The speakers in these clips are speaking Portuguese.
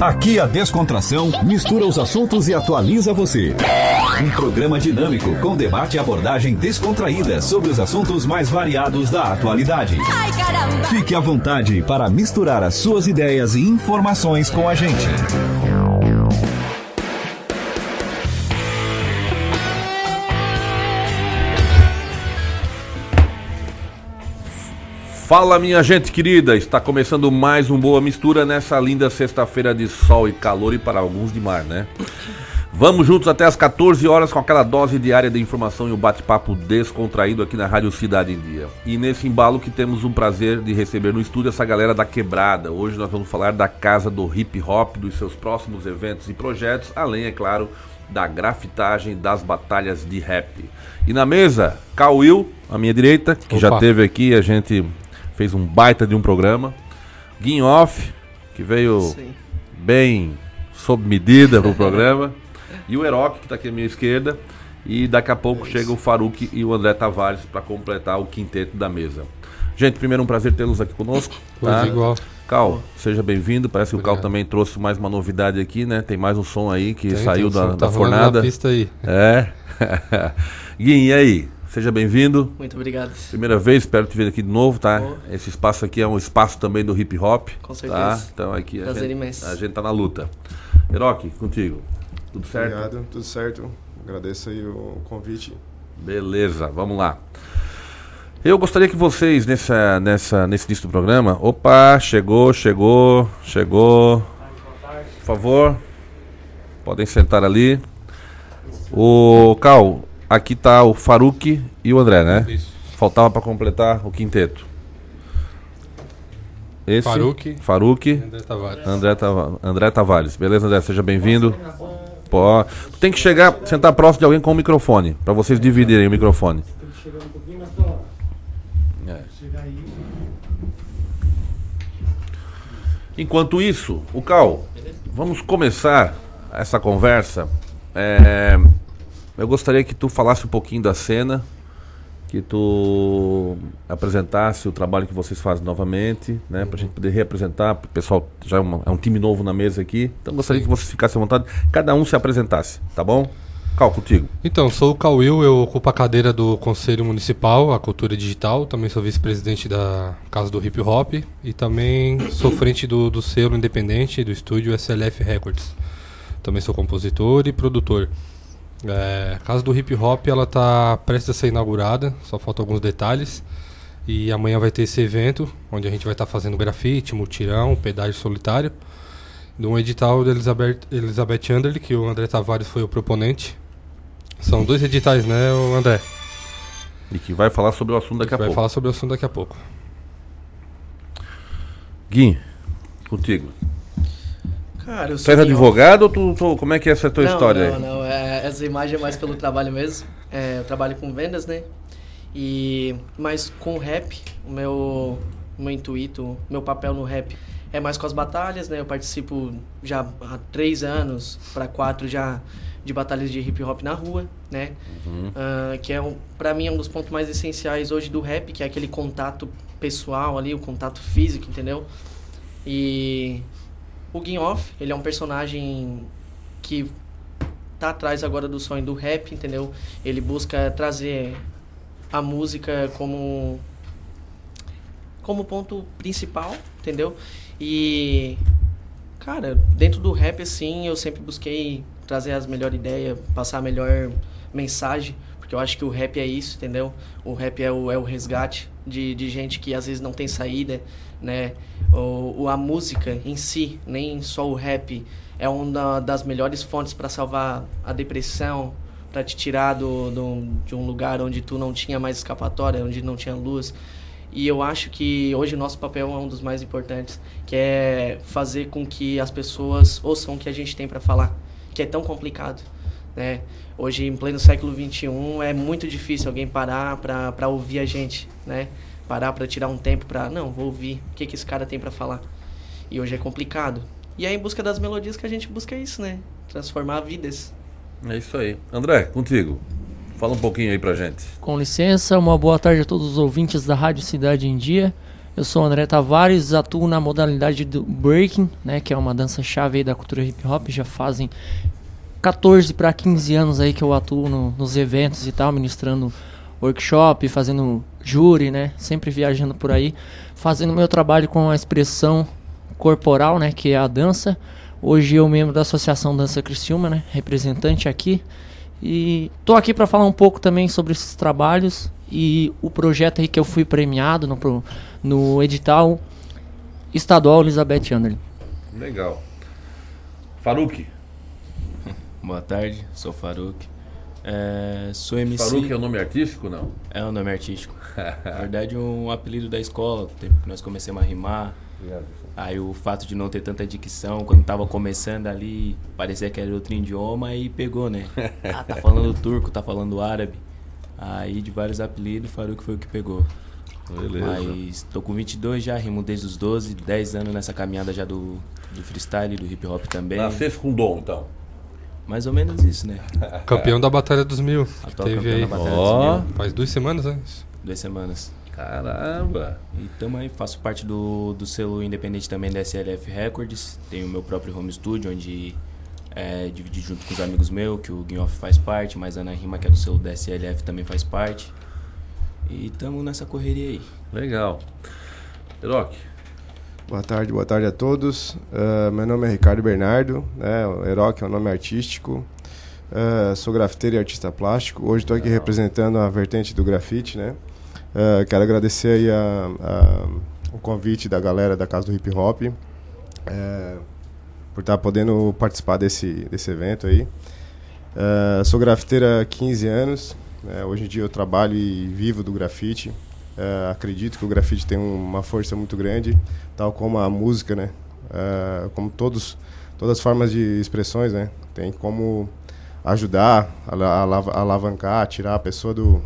Aqui a descontração mistura os assuntos e atualiza você. Um programa dinâmico com debate e abordagem descontraída sobre os assuntos mais variados da atualidade. Ai! Fique à vontade para misturar as suas ideias e informações com a gente. Fala minha gente querida, está começando mais um Boa Mistura nessa linda sexta-feira de sol e calor e para alguns de mar, né? Vamos juntos até as 14 horas com aquela dose diária de informação e o um bate-papo descontraído aqui na Rádio Cidade em Dia. E nesse embalo que temos o prazer de receber no estúdio essa galera da quebrada. Hoje nós vamos falar da Casa do Hip Hop, dos seus próximos eventos e projetos, além, é claro, da grafitagem das batalhas de rap. E na mesa, Cauil, à minha direita, que Opa. já teve aqui, a gente fez um baita de um programa. Guinhoff, que veio Sim. bem sob medida pro programa. E o Heroc, que está aqui à minha esquerda. E daqui a pouco é chega o Faruk e o André Tavares para completar o quinteto da mesa. Gente, primeiro um prazer tê-los aqui conosco. Tá? igual. Cal, seja bem-vindo. Parece que o Cal também trouxe mais uma novidade aqui, né? Tem mais um som aí que tem, saiu tem da, da tá fornada. pista aí. É. Gui, e aí? Seja bem-vindo. Muito obrigado. Primeira vez, espero te ver aqui de novo, tá? Oh. Esse espaço aqui é um espaço também do hip hop. Com tá? certeza. Tá? Então aqui Prazer a gente, imenso. a gente tá na luta. Heroque, contigo. Tudo certo? Obrigado, tudo certo. Agradeço aí o convite. Beleza, vamos lá. Eu gostaria que vocês, nessa, nessa, nesse início do programa. Opa, chegou, chegou, chegou. Por favor, podem sentar ali. O Cal, aqui tá o Faruk e o André, né? Isso. Faltava para completar o quinteto. Esse, Faruk, Faruk André Tavares. André, Tava, André Tavares. Beleza, André? Seja bem-vindo. Pô, tem que chegar, sentar próximo de alguém com o microfone, para vocês dividirem o microfone. É. Enquanto isso, o Cal, vamos começar essa conversa. É, eu gostaria que tu falasse um pouquinho da cena, que tu apresentasse o trabalho que vocês fazem novamente, né? Pra gente poder reapresentar, o pessoal já é, uma, é, um time novo na mesa aqui. Então gostaria que vocês ficassem à vontade, cada um se apresentasse, tá bom? Cal, contigo. Então, sou o Cauil, eu ocupo a cadeira do Conselho Municipal, a Cultura Digital, também sou vice-presidente da Casa do Hip Hop e também sou frente do, do selo independente do estúdio SLF Records. Também sou compositor e produtor. É, a Casa do Hip Hop ela tá prestes a ser inaugurada, só faltam alguns detalhes. E amanhã vai ter esse evento, onde a gente vai estar tá fazendo grafite, mutirão, pedágio solitário. De um edital da Elizabeth, Elizabeth Anderle, que o André Tavares foi o proponente. São dois editais, né, André? E que vai falar sobre o assunto daqui a vai pouco. Vai falar sobre o assunto daqui a pouco. Gui, contigo. Cara, eu sou. Tu és advogado ou tu, tu, como é que é essa tua não, história não, aí? Não, é, essa imagem é mais pelo trabalho mesmo. É, eu trabalho com vendas, né? E, mas com o rap, o meu, meu intuito, meu papel no rap é mais com as batalhas, né? Eu participo já há três anos para quatro já de batalhas de hip hop na rua, né? Uhum. Uh, que é um, para mim é um dos pontos mais essenciais hoje do rap, que é aquele contato pessoal ali, o contato físico, entendeu? E o Guinhoff, ele é um personagem que tá atrás agora do sonho do rap, entendeu? Ele busca trazer a música como como ponto principal, entendeu? E cara, dentro do rap assim, eu sempre busquei trazer as melhores ideias, passar a melhor mensagem, porque eu acho que o rap é isso, entendeu? O rap é o, é o resgate de, de gente que às vezes não tem saída, né? O, a música em si, nem só o rap, é uma das melhores fontes para salvar a depressão, para te tirar do, do, de um lugar onde tu não tinha mais escapatória, onde não tinha luz. E eu acho que hoje o nosso papel é um dos mais importantes, que é fazer com que as pessoas ouçam o que a gente tem para falar, que é tão complicado, né? Hoje, em pleno século XXI, é muito difícil alguém parar para ouvir a gente, né? parar para tirar um tempo para, não, vou ouvir o que, que esse cara tem para falar. E hoje é complicado. E é em busca das melodias que a gente busca isso, né? Transformar vidas. É isso aí. André, contigo. Fala um pouquinho aí pra gente. Com licença, uma boa tarde a todos os ouvintes da Rádio Cidade em Dia. Eu sou o André Tavares, atuo na modalidade do breaking, né, que é uma dança chave aí da cultura hip hop. Já fazem 14 para 15 anos aí que eu atuo no, nos eventos e tal, ministrando workshop, fazendo júri, né, sempre viajando por aí, fazendo meu trabalho com a expressão corporal, né, que é a dança. Hoje eu membro da Associação Dança Criciúma, né, representante aqui. E tô aqui para falar um pouco também sobre esses trabalhos e o projeto aí que eu fui premiado no, no edital estadual Elizabeth Anderlin. Legal. Faruk. Boa tarde, sou Faruk. É, sou MC. Faruk é o nome artístico, não? É o nome artístico. Na verdade, um apelido da escola, tempo que nós começamos a rimar. Aí o fato de não ter tanta dicção, quando tava começando ali, parecia que era outro idioma, aí pegou, né? Ah, tá falando turco, tá falando árabe. Aí de vários apelidos, Faruk foi o que pegou. Beleza. Mas tô com 22 já, rimo desde os 12, 10 anos nessa caminhada já do, do freestyle, do hip hop também. Nascesse com dom, então. Mais ou menos isso, né? Campeão da Batalha dos Mil. que Atual Teve campeão aí. da Batalha Ó. dos Mil, Faz duas semanas, né? duas semanas. Caramba. E também faço parte do, do selo independente também da SLF Records. Tenho o meu próprio home studio, onde é, dividi junto com os amigos meus, que o Guinhoff faz parte, mas a Ana Rima, que é do selo da SLF, também faz parte. E estamos nessa correria aí. Legal. Rock. Boa tarde, boa tarde a todos. Ah, meu nome é Ricardo Bernardo, né? O Heroc é o nome artístico. Ah, sou grafiteiro e artista plástico. Hoje estou aqui representando a vertente do grafite, né? Ah, quero agradecer aí a- a- o convite da galera da Casa do Hip Hop eh, por estar podendo participar desse, desse evento aí. Ah, sou grafiteiro há 15 anos. né? hoje em dia eu trabalho e vivo do grafite. Acredito que o grafite tem uma força muito grande, tal como a música, né? Ah, como todos, todas as formas de expressões, né? Tem como ajudar, ala- ala- alavancar, tirar a pessoa do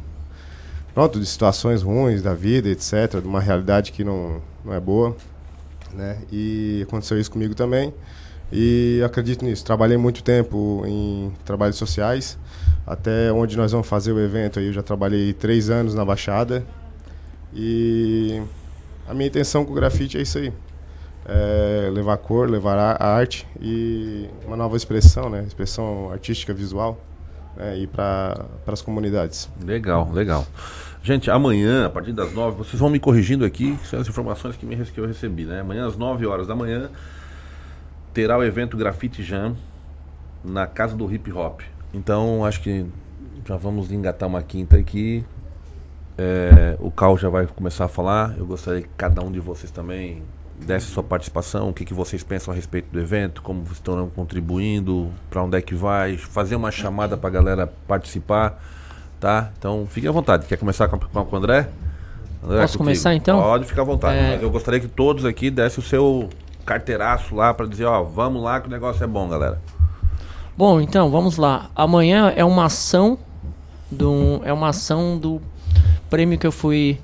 pronto de situações ruins da vida, etc, de uma realidade que não, não é boa, né? E aconteceu isso comigo também. E acredito nisso. Trabalhei muito tempo em trabalhos sociais, até onde nós vamos fazer o evento. Aí eu já trabalhei três anos na Baixada. E a minha intenção com o grafite é isso aí. É levar cor, levar a arte e uma nova expressão, né? Expressão artística, visual, né? E para as comunidades. Legal, legal. Gente, amanhã, a partir das 9, vocês vão me corrigindo aqui, que são as informações que, me, que eu recebi, né? Amanhã, às 9 horas da manhã, terá o evento Graffiti Jam na Casa do Hip Hop. Então, acho que já vamos engatar uma quinta aqui. É, o Cal já vai começar a falar. Eu gostaria que cada um de vocês também desse sua participação, o que, que vocês pensam a respeito do evento, como vocês estão contribuindo, para onde é que vai, fazer uma chamada para a galera participar, tá? Então, fique à vontade. Quer começar com, com o André? André, Posso começar, então? Pode ficar à vontade, É. eu gostaria que todos aqui dessem o seu carteiraço lá para dizer, ó, vamos lá que o negócio é bom, galera. Bom, então, vamos lá. Amanhã é uma ação do é uma ação do prêmio que eu fui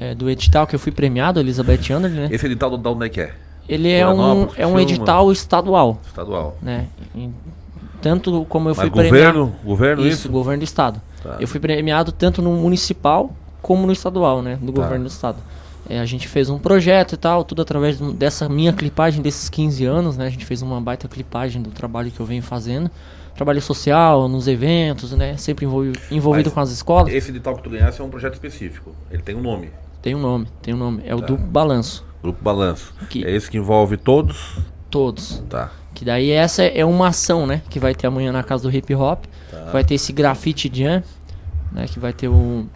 é, do edital que eu fui premiado, Elizabeth Anderlin, né? Esse edital da onde é que é? Ele é um é um edital estadual, Estadual. né? E tanto como eu Mas fui premiado governo, governo isso, isso? governo do estado. Tá. Eu fui premiado tanto no municipal como no estadual, né? Do Tá. governo do estado. É, a gente fez um projeto e tal, tudo através de dessa minha clipagem desses 15 anos, né? A gente fez uma baita clipagem do trabalho que eu venho fazendo. Trabalho social, nos eventos, né? Sempre envolvi- envolvido Mas com as escolas. Esse edital que tu ganhasse é um projeto específico. Ele tem um nome. Tem um nome, tem um nome. É o Tá. do balanço. Grupo Balanço. Que- É esse que envolve todos? Todos. Tá. Que daí essa é uma ação, né? Que vai ter amanhã na casa do hip hop. Tá. Vai ter esse grafite jam, né? Que vai ter o.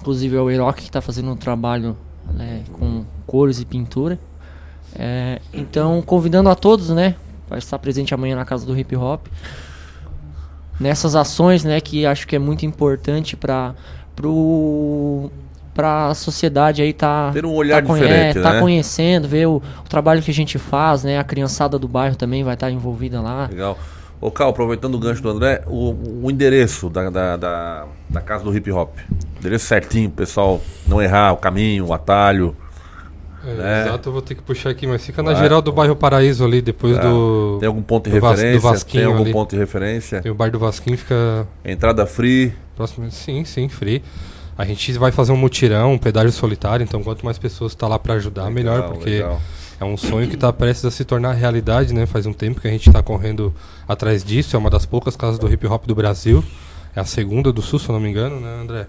Inclusive é o Eroc que tá fazendo um trabalho né, com cores e pintura. É, então, convidando a todos, né? Para estar presente amanhã na casa do hip hop. Nessas ações, né? Que acho que é muito importante para pro para a sociedade aí tá Ter um olhar tá conhe- diferente, é, tá né? conhecendo, ver o, o trabalho que a gente faz, né? A criançada do bairro também vai estar envolvida lá. Legal. Ô, Cal, aproveitando o gancho do André, o, o endereço da, da, da, da casa do hip hop. Endereço certinho, pessoal não errar o caminho, o atalho. É, Né? Exato, eu vou ter que puxar aqui, mas fica na geral do bairro Paraíso ali, depois Tá. do. Tem algum ponto de Vas- referência? Tem algum ali. ponto de referência? Tem o bar do Vasquinho, fica Entrada free. próximo. Sim, sim, free. A gente vai fazer um mutirão, um pedágio solitário, então quanto mais pessoas está lá para ajudar, melhor, Legal, porque legal. é um sonho que está prestes a se tornar realidade, né? Faz um tempo que a gente está correndo atrás disso, é uma das poucas casas do hip hop do Brasil. É a segunda do Sul, se eu não me engano, né, André?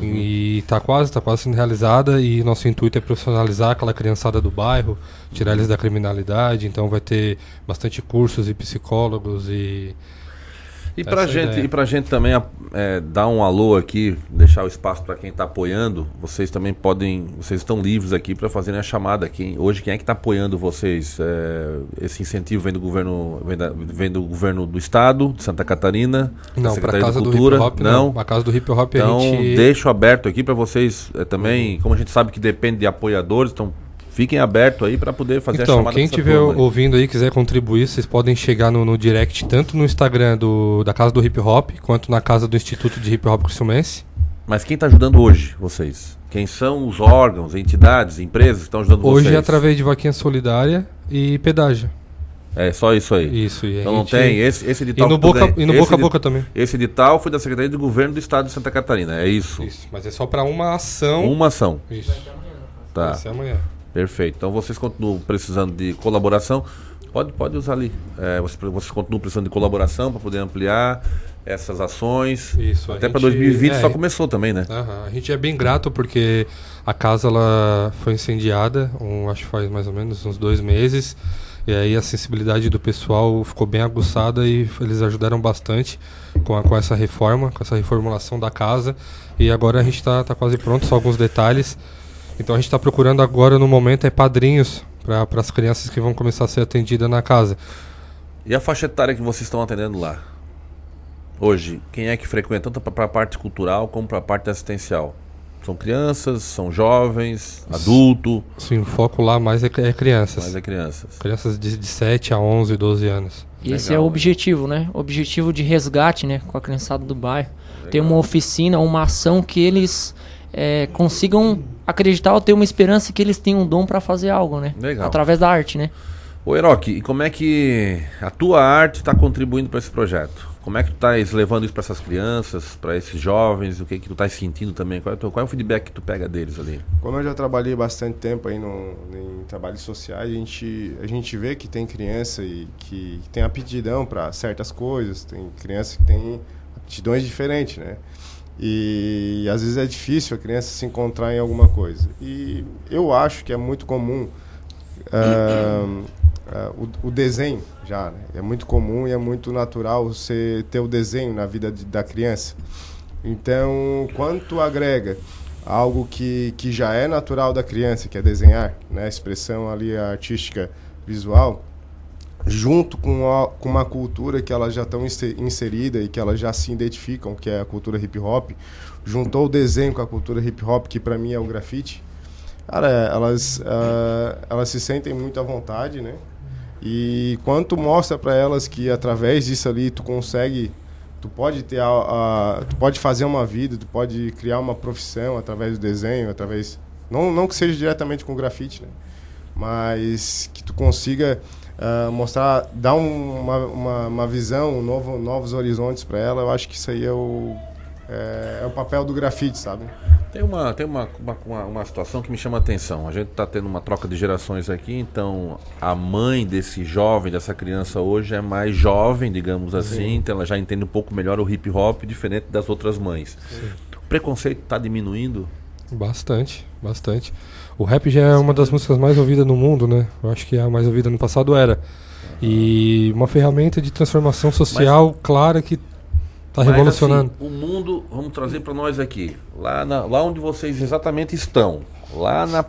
E tá quase, tá quase sendo realizada e nosso intuito é profissionalizar aquela criançada do bairro, tirar eles da criminalidade, então vai ter bastante cursos e psicólogos e E Essa é a gente, e pra gente também é, dar um alô aqui, deixar o espaço para quem está apoiando, vocês também podem, vocês estão livres aqui para fazerem a chamada aqui. Hoje quem é que está apoiando vocês? É, esse incentivo vem do governo, vem, da- vem do governo do estado, de Santa Catarina, da não, para Secretaria casa de do Cultura, hip hop não. não. A casa do hip hop Então a gente deixo aberto aqui para vocês é, também, como a gente sabe que depende de apoiadores, então fiquem abertos aí para poder fazer a Então, chamada quem dessa estiver ouvindo aí quiser contribuir, vocês podem chegar no, no direct tanto no Instagram do, da Casa do Hip Hop quanto na casa do Instituto de Hip Hop Criciumense. Mas quem está ajudando hoje, vocês? Quem são os órgãos, entidades, empresas que estão ajudando Hoje vocês? é através de vaquinha solidária e pedágio. É só isso aí. Isso, e a Então não gente- tem esse, esse E edital. no que tu boca, e no boca a boca também. Esse edital foi da Secretaria de Governo do Estado de Santa Catarina, é isso? Isso, mas é só para uma ação. Uma ação. Isso. Tá, Vai ser amanhã. Perfeito. Então vocês continuam precisando de colaboração. Pode, pode usar ali. É, vocês, vocês continuam precisando de colaboração para poder ampliar essas ações. Isso, Até para gente- 2020 é, só começou também, né? A gente é bem grato porque a casa ela foi incendiada, um, acho que faz mais ou menos uns dois meses. E aí a sensibilidade do pessoal ficou bem aguçada e eles ajudaram bastante com, a- com essa reforma, com essa reformulação da casa. E agora a gente está tá quase pronto, só alguns detalhes. Então a gente está procurando agora no momento é padrinhos para as crianças que vão começar a ser atendidas na casa. E a faixa etária que vocês estão atendendo lá? Hoje, quem é que frequenta tanto para a parte cultural como para a parte assistencial? São crianças, são jovens, adulto, Sim, o foco lá mais é, é crianças. mas é crianças. Crianças de, de 7 a 11, 12 anos. E esse Legal, é o objetivo, né? Objetivo de resgate, né? Com a criançada do bairro. Ter uma oficina, uma ação que eles é, consigam acreditar ou ter uma esperança que eles tenham um dom para fazer algo, né? Legal. Através da arte, né? Ô Eroque, e como é que a tua arte está contribuindo para esse projeto? Como é que tu estás levando isso para essas crianças, para esses jovens? O que que tu estás sentindo também? Qual é, o teu- qual é o feedback que tu pega deles ali? Como eu já trabalhei bastante tempo aí no, em trabalhos sociais, a gente, a gente vê que tem criança e que tem aptidão para certas coisas, tem criança que tem aptidões diferentes, né? E, às vezes é difícil a criança se encontrar em alguma coisa. E eu acho que é muito comum ah, ah, o, o desenho já, né? É muito comum e é muito natural você ter o desenho na vida de- da criança. Então, quanto agrega algo que, que já é natural da criança, que é desenhar, né, expressão ali artística visual, junto com, a- com uma cultura que elas já estão inse- inserida e que elas já se identificam, que é a cultura hip hop, juntou o desenho com a cultura hip hop, que para mim é o grafite. Cara, elas ah, elas se sentem muito à vontade, né? E quanto mostra para elas que através disso ali tu consegue tu pode ter a, a- tu pode fazer uma vida, tu pode criar uma profissão através do desenho, através não não que seja diretamente com grafite, né? Mas que tu consiga ah, mostrar, dar um- uma, uma, uma visão, um novo, novos horizontes para ela. Eu acho que isso aí é o é, é o papel do grafite, sabe? Tem uma, tem uma, uma, uma, uma situação que me chama a atenção. A gente está tendo uma troca de gerações aqui, então a mãe desse jovem, dessa criança hoje é mais jovem, digamos assim, então ela já entende um pouco melhor o hip hop, diferente das outras mães. O preconceito está diminuindo? Bastante, bastante. O rap já é uma das músicas mais ouvidas no mundo, né? Eu acho que a mais ouvida no passado era. E uma ferramenta de transformação social clara que tá Mas, revolucionando. assim, o mundo, vamos trazer para nós aqui, lá, na- lá onde vocês exatamente estão, lá, na,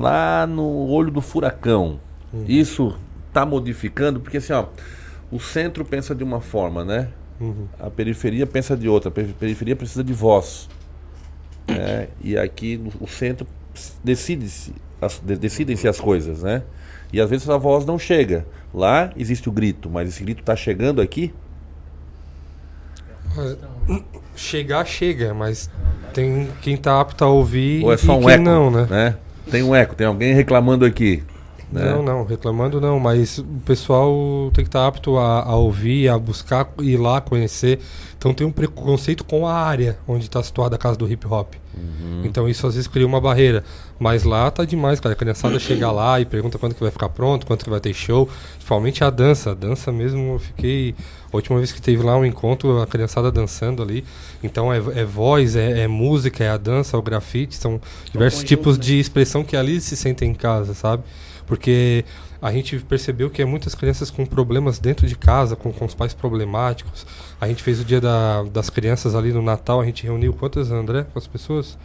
lá no olho do furacão. Uhum. Isso está modificando, porque assim, ó, o centro pensa de uma forma, né? Uhum. A periferia pensa de outra. A peri- periferia precisa de voz. Né? E aqui o centro decide-se, decidem-se as coisas, né? E às vezes a voz não chega. Lá existe o grito, mas esse grito está chegando aqui? Chegar, chega, mas tem quem tá apto a ouvir Ou é só um quem eco? não, né? Tem um eco, tem alguém reclamando aqui. Né? Não, não, reclamando não, mas o pessoal tem que estar apto a, a ouvir, a buscar, ir lá, conhecer. Então tem um preconceito com a área onde está situada a casa do hip hop. Uhum. Então isso às vezes cria uma barreira. Mas lá tá demais, cara. A criançada chega lá e pergunta quando que vai ficar pronto, quando que vai ter show. Principalmente a dança. A dança mesmo, eu fiquei. A última vez que teve lá um encontro, a criançada dançando ali. Então é, é voz, é, é música, é a dança, é o grafite. São diversos conjunto, tipos né? de expressão que ali se sentem em casa, sabe? Porque a gente percebeu que é muitas crianças com problemas dentro de casa, com, com os pais problemáticos. A gente fez o dia da- das crianças ali no Natal, a gente reuniu quantas, André? Quantas pessoas?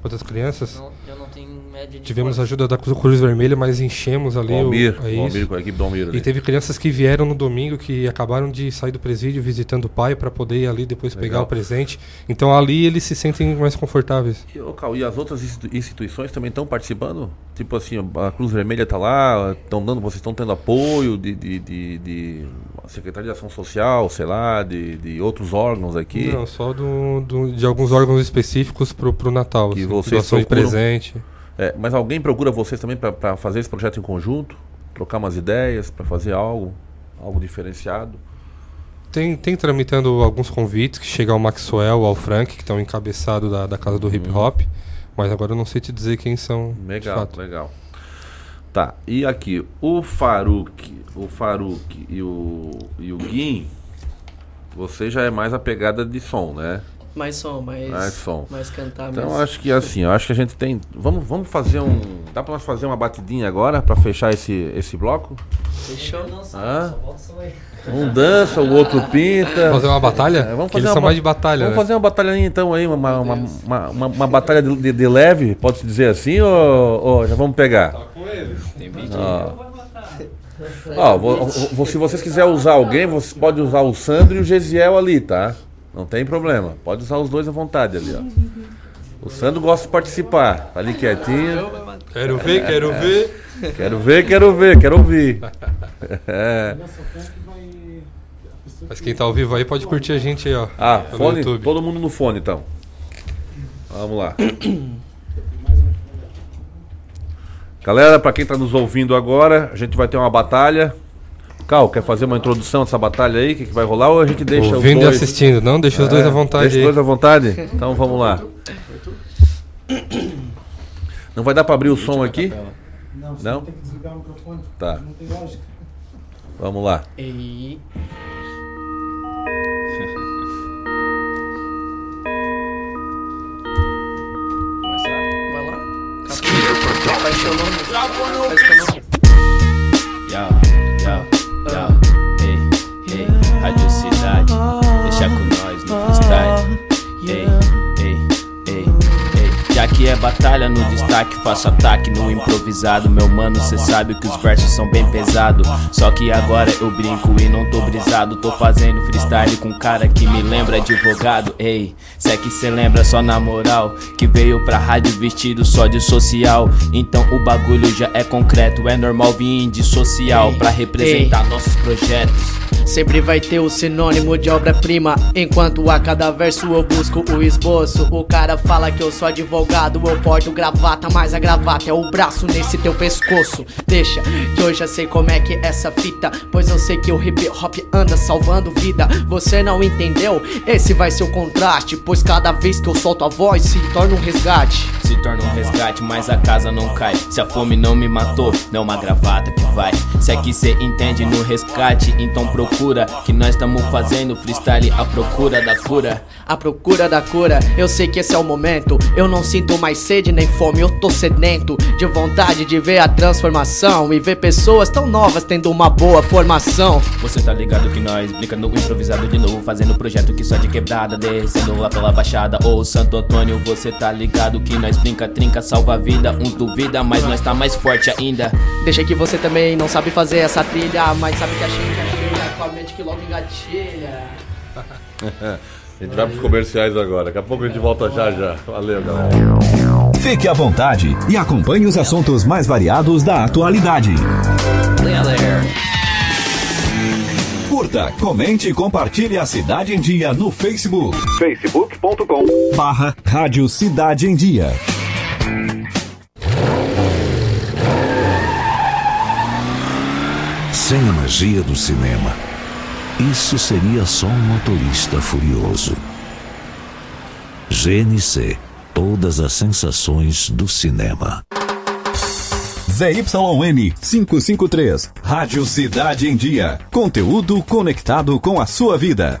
Quantas crianças? Não, eu não tenho média de Tivemos a quantos. ajuda da Cruz Vermelha, mas enchemos ali O Almir, o, é o isso. Almir com a equipe do Almir. E ali. teve crianças que vieram no domingo que acabaram de sair do presídio visitando o pai para poder ir ali depois Legal. pegar o presente. Então ali eles se sentem mais confortáveis. E, ô, Cal, e as outras institu- instituições também estão participando? Tipo assim, a Cruz Vermelha está lá, estão dando, vocês estão tendo apoio de, de, de, de Secretaria de Ação Social, sei lá, de, de outros órgãos aqui. Não, só do, do- de alguns órgãos específicos pro, pro Natal. Que assim, vocês doação de procuram- presente. É, mas alguém procura vocês também para fazer esse projeto em conjunto? Trocar umas ideias, para fazer algo, algo diferenciado? Tem, tem tramitando alguns convites que chega ao Maxwell, ao Frank, que estão encabeçado da, da casa do hip hop. Mas agora eu não sei te dizer quem são. Legal, legal. Tá, e aqui, o Faruk, o Faruk e o, e o Guim, você já é mais a pegada de som, né? Mais som, mais, Mais som. mais cantar Então mesmo. acho que assim, eu acho que a gente tem. Vamos, vamos fazer um. Dá pra nós fazer uma batidinha agora pra fechar esse, esse bloco? Fechou? Hã? Um dança, o outro pinta. Fazer uma batalha? É, vamos fazer eles uma são ba- mais de batalha, Vamos né? fazer uma batalha então aí, uma, uma, uma, uma, uma batalha de, de- de leve, pode-se dizer assim, ou, ou já vamos pegar? Tem vídeo Ó, Ó, vo- vo- se vocês quiserem usar alguém, você pode usar o Sandro e o Gesiel ali, tá? Não tem problema. Pode usar os dois à vontade ali, ó. O Sandro gosta de participar. Tá ali quietinho. Quero ver, quero ver. Quero ver, quero ver, quero ouvir. É. Mas quem tá ao vivo aí pode curtir a gente aí, ó. Ah, fone? YouTube. Todo mundo no fone então. Vamos lá. Galera, pra quem tá nos ouvindo agora, a gente vai ter uma batalha. Cal, quer fazer uma introdução dessa batalha aí? O que, que vai rolar? Ou a gente deixa Ouvindo os e dois? assistindo. Não, deixa os dois É, à vontade Deixa os dois à vontade? Então vamos lá. Não vai dar pra abrir o som aqui? Não, você Não? tem que desligar o microfone. Tá. Não tem lógica. Vamos lá. E... começar. Vai lá. Faz seu nome. Faz seu nome. Yo, yo, Yeah. Que é batalha no destaque, faço ataque no improvisado. Meu mano, cê sabe que os versos são bem pesados. Só que agora eu brinco e não tô brisado. Tô fazendo freestyle com um cara que me lembra advogado. Ei, cê é que cê lembra só na moral. Que veio pra rádio vestido só de social. Então o bagulho já é concreto. É normal vir de social pra representar nossos projetos. Sempre vai ter o sinônimo de obra-prima. Enquanto a cada verso eu busco o esboço. O cara fala que eu sou advogado, eu porto gravata, mas a gravata é o braço nesse teu pescoço. Deixa que eu já sei como é que é essa fita. Pois eu sei que o hip hop anda salvando vida. Você não entendeu? Esse vai ser o contraste. Pois cada vez que eu solto a voz se torna um resgate. se torna um resgate, mas a casa não cai. Se a fome não me matou, não é uma gravata que vai. Se é que cê entende no resgate, então procura que nós estamos fazendo freestyle à procura da cura. A procura da cura, eu sei que esse é o momento. Eu não sinto mais sede nem fome, eu tô sedento de vontade de ver a transformação e ver pessoas tão novas tendo uma boa formação. Você tá ligado que nós brinca no improvisado de novo, fazendo projeto que só de quebrada, descendo lá pela baixada. Ô Santo Antônio, você tá ligado que nós brinca, trinca, salva a vida. Uns duvida, mas nós tá mais forte ainda. Deixa que você também não sabe fazer essa trilha, mas sabe que a gente é cheia, com a mente que logo engatilha. A gente vai pros comerciais agora. Daqui a pouco a gente volta já já. Valeu, galera. Fique à vontade e acompanhe os assuntos mais variados da atualidade. Curta, comente e compartilhe a Cidade em Dia no Facebook. facebook.com barra Rádio Cidade em Dia. Sem a magia do cinema, isso seria só um motorista furioso. GNC Todas as sensações do cinema. ZYN 553. Rádio Cidade em Dia. Conteúdo conectado com a sua vida.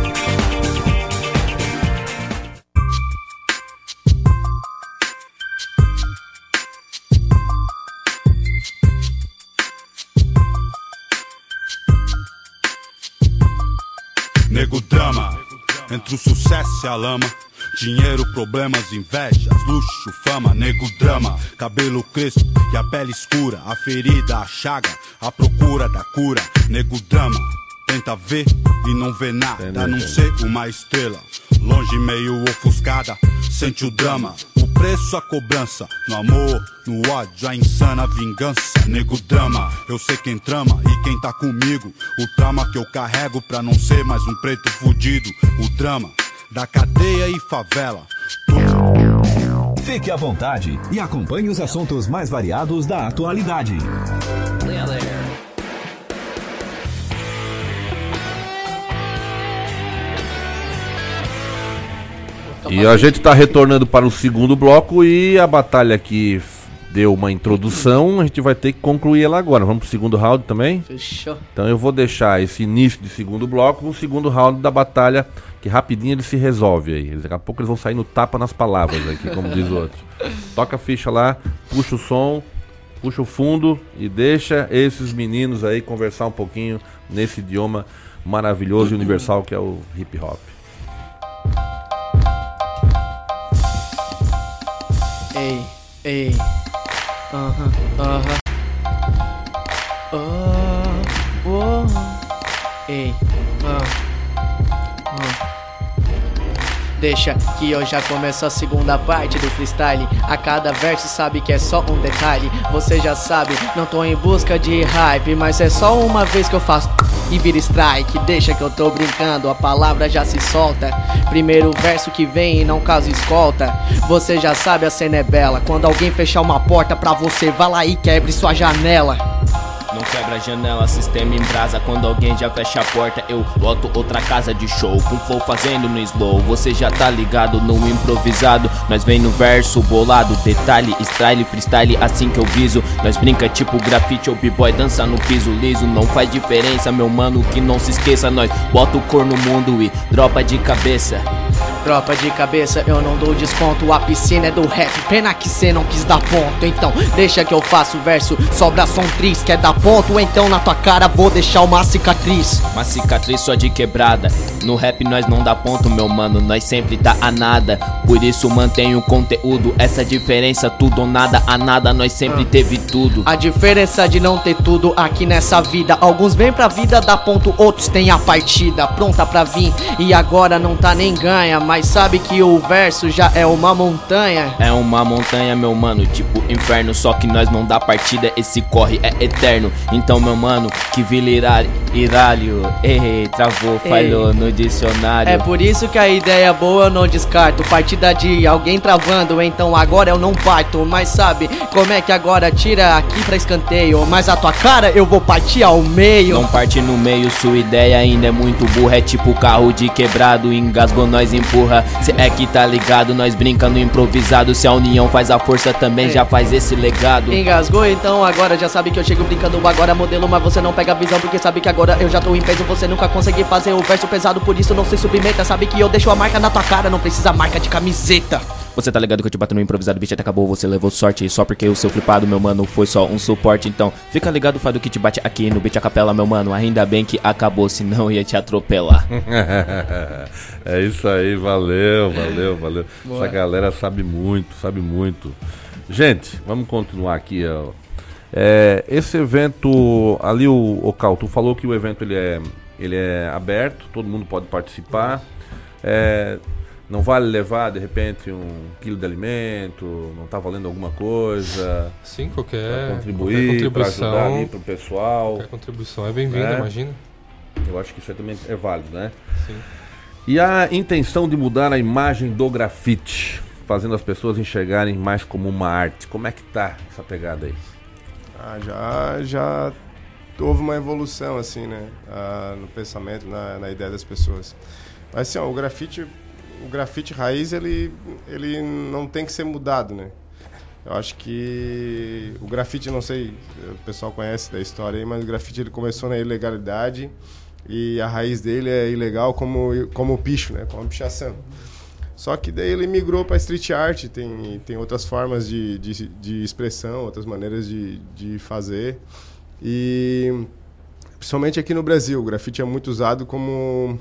Entre o sucesso e a lama. Dinheiro, problemas, invejas, luxo, fama, nego drama, cabelo crespo e a pele escura, a ferida, a chaga, a procura da cura, nego drama. Tenta ver e não vê nada, a não ser uma estrela. Longe, meio ofuscada, sente o drama. Preço, a cobrança. No amor, no ódio, a insana vingança. Nego drama, eu sei quem trama e quem tá comigo. O trauma que eu carrego pra não ser mais um preto fudido. O drama da cadeia e favela. Fique à vontade e acompanhe os assuntos mais variados da atualidade. E a gente está retornando para o segundo bloco e a batalha que deu uma introdução, a gente vai ter que concluir ela agora. Vamos para o segundo round também? Fechou. Então eu vou deixar esse início de segundo bloco no segundo round da batalha, que rapidinho ele se resolve aí. Daqui a pouco eles vão sair no tapa nas palavras aqui, como diz o outro. Toca a ficha lá, puxa o som, puxa o fundo e deixa esses meninos aí conversar um pouquinho nesse idioma maravilhoso e universal que é o hip hop. Ei, ei. Aham, aham. Oh, Deixa que eu já começo a segunda parte do freestyle. A cada verso sabe que é só um detalhe. Você já sabe, não tô em busca de hype, mas é só uma vez que eu faço e vira strike. Deixa que eu tô brincando, a palavra já se solta. Primeiro verso que vem e não caso escolta. Você já sabe, a cena é bela. Quando alguém fechar uma porta pra você, vá lá e quebre sua janela. Não quebra janela, sistema em brasa. Quando alguém já fecha a porta, eu boto outra casa de show. Com flow fazendo no slow. Você já tá ligado no improvisado. Nós vem no verso bolado. Detalhe, style, freestyle, assim que eu viso. Nós brinca tipo grafite ou b-boy, dança no piso liso. Não faz diferença, meu mano, que não se esqueça. Nós bota o cor no mundo e dropa de cabeça. Tropa de cabeça, eu não dou desconto. A piscina é do rap, pena que cê não quis dar ponto. Então, deixa que eu faço o verso. Sobra som tris, quer dar ponto? Então na tua cara vou deixar uma cicatriz. Uma cicatriz só de quebrada. No rap nós não dá ponto, meu mano. Nós sempre tá a nada. Por isso mantenho o conteúdo. Essa diferença, tudo ou nada, a nada, nós sempre teve tudo. A diferença de não ter tudo aqui nessa vida. Alguns vêm pra vida dar ponto, outros têm a partida pronta pra vir. E agora não tá nem ganha. Mas sabe que o verso já é uma montanha. É uma montanha, meu mano, tipo inferno. Só que nós não dá partida, esse corre é eterno. Então, meu mano, que vila iralho, iralho. Ei, travou, falhou no dicionário. É por isso que a ideia é boa eu não descarto. Partida de alguém travando, então agora eu não parto. Mas sabe como é que agora tira aqui pra escanteio? Mas a tua cara eu vou partir ao meio. Não parte no meio, sua ideia ainda é muito burra. É tipo carro de quebrado, engasgou, nós empurra. Cê é que tá ligado, nós brinca no improvisado. Se a união faz a força, também já faz esse legado. Engasgou, então agora já sabe que eu chego brincando agora modelo, mas você não pega a visão porque sabe que agora eu já tô em peso, você nunca consegui fazer o verso pesado, por isso não se submeta, sabe que eu deixo a marca na tua cara, não precisa marca de camiseta. Você tá ligado que eu te bato no improvisado, bicho, até acabou, você levou sorte Só porque o seu flipado, meu mano, foi só um suporte Então, fica ligado, faz do que te bate aqui no beat a capela, meu mano Ainda bem que acabou, senão ia te atropelar é isso aí, valeu, valeu, valeu Boa. Essa galera sabe muito, sabe muito Gente, vamos continuar aqui, ó. É, esse evento, ali o, o Cal, tu falou que o evento ele é, ele é aberto, todo mundo pode participar é, não vale levar, de repente, um quilo de alimento, não tá valendo alguma coisa. Sim, qualquer, pra contribuir, qualquer para contribuição. ajudar ali pro pessoal. Qualquer contribuição é bem-vinda, É. imagina. Eu acho que isso aí também é válido, né? Sim. E a intenção de mudar a imagem do grafite, fazendo as pessoas enxergarem mais como uma arte. Como é que tá essa pegada aí? Ah, já, já houve uma evolução, assim, né? Ah, no pensamento, na, na ideia das pessoas. Mas, assim, ó, o grafite, o grafite raiz, ele, ele não tem que ser mudado, né? Eu acho que o grafite, não sei, o pessoal conhece da história aí, mas o grafite ele começou na ilegalidade e a raiz dele é ilegal como, como o picho, né? Como a pichação. Só que daí ele migrou para street art, tem, tem outras formas de, de, de expressão, outras maneiras de, de fazer. E principalmente aqui no Brasil, o grafite é muito usado como,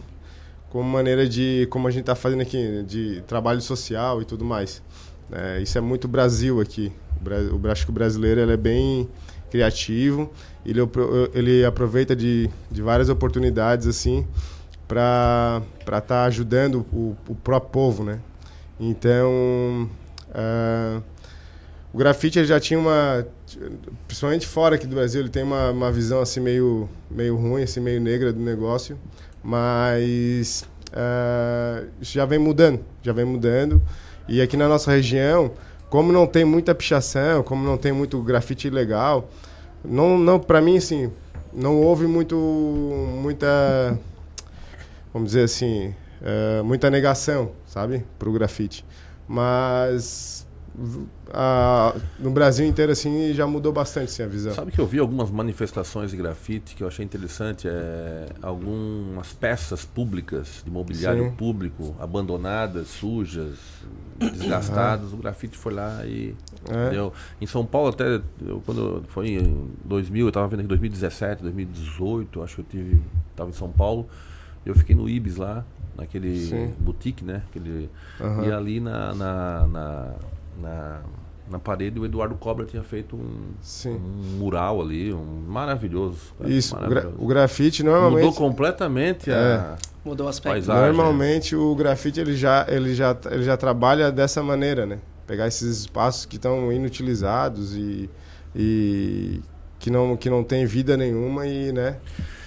como maneira de, como a gente está fazendo aqui, de trabalho social e tudo mais. É, isso é muito Brasil aqui. O, Bra- o, acho que o brasileiro ele é bem criativo, ele, ele aproveita de, de várias oportunidades assim para estar ajudando o, o próprio povo, né? Então, ah, o grafite já tinha uma, principalmente fora aqui do Brasil, ele tem uma, uma visão assim meio, meio ruim, assim meio negra do negócio, mas isso já vem mudando, já vem mudando. E aqui na nossa região, como não tem muita pichação, como não tem muito grafite ilegal, não, não para mim assim, não houve muito muita vamos dizer assim, eh, muita negação, sabe, pro grafite. Mas a- no Brasil inteiro assim já mudou bastante assim, a visão. Sabe que eu vi algumas manifestações de grafite que eu achei interessante, é, algumas peças públicas, de mobiliário Sim. público, abandonadas, sujas, desgastadas, o grafite foi lá e É. deu. Em São Paulo até, eu, quando foi em 2000, eu estava vendo aqui 2017, 2018, acho que eu tive, estava em São Paulo, eu fiquei no Ibis lá, naquele Sim. boutique, né? Aquele, Aham. E ali na, na, na, na, na parede o Eduardo Cobra tinha feito um, um mural ali, um maravilhoso. cara, Isso, maravilhoso. o grafite normalmente Mudou completamente a Mudou o aspecto. paisagem. Normalmente o grafite ele já, ele, já, ele já trabalha dessa maneira, né? Pegar esses espaços que estão inutilizados e, e que, não, que não tem vida nenhuma e, né?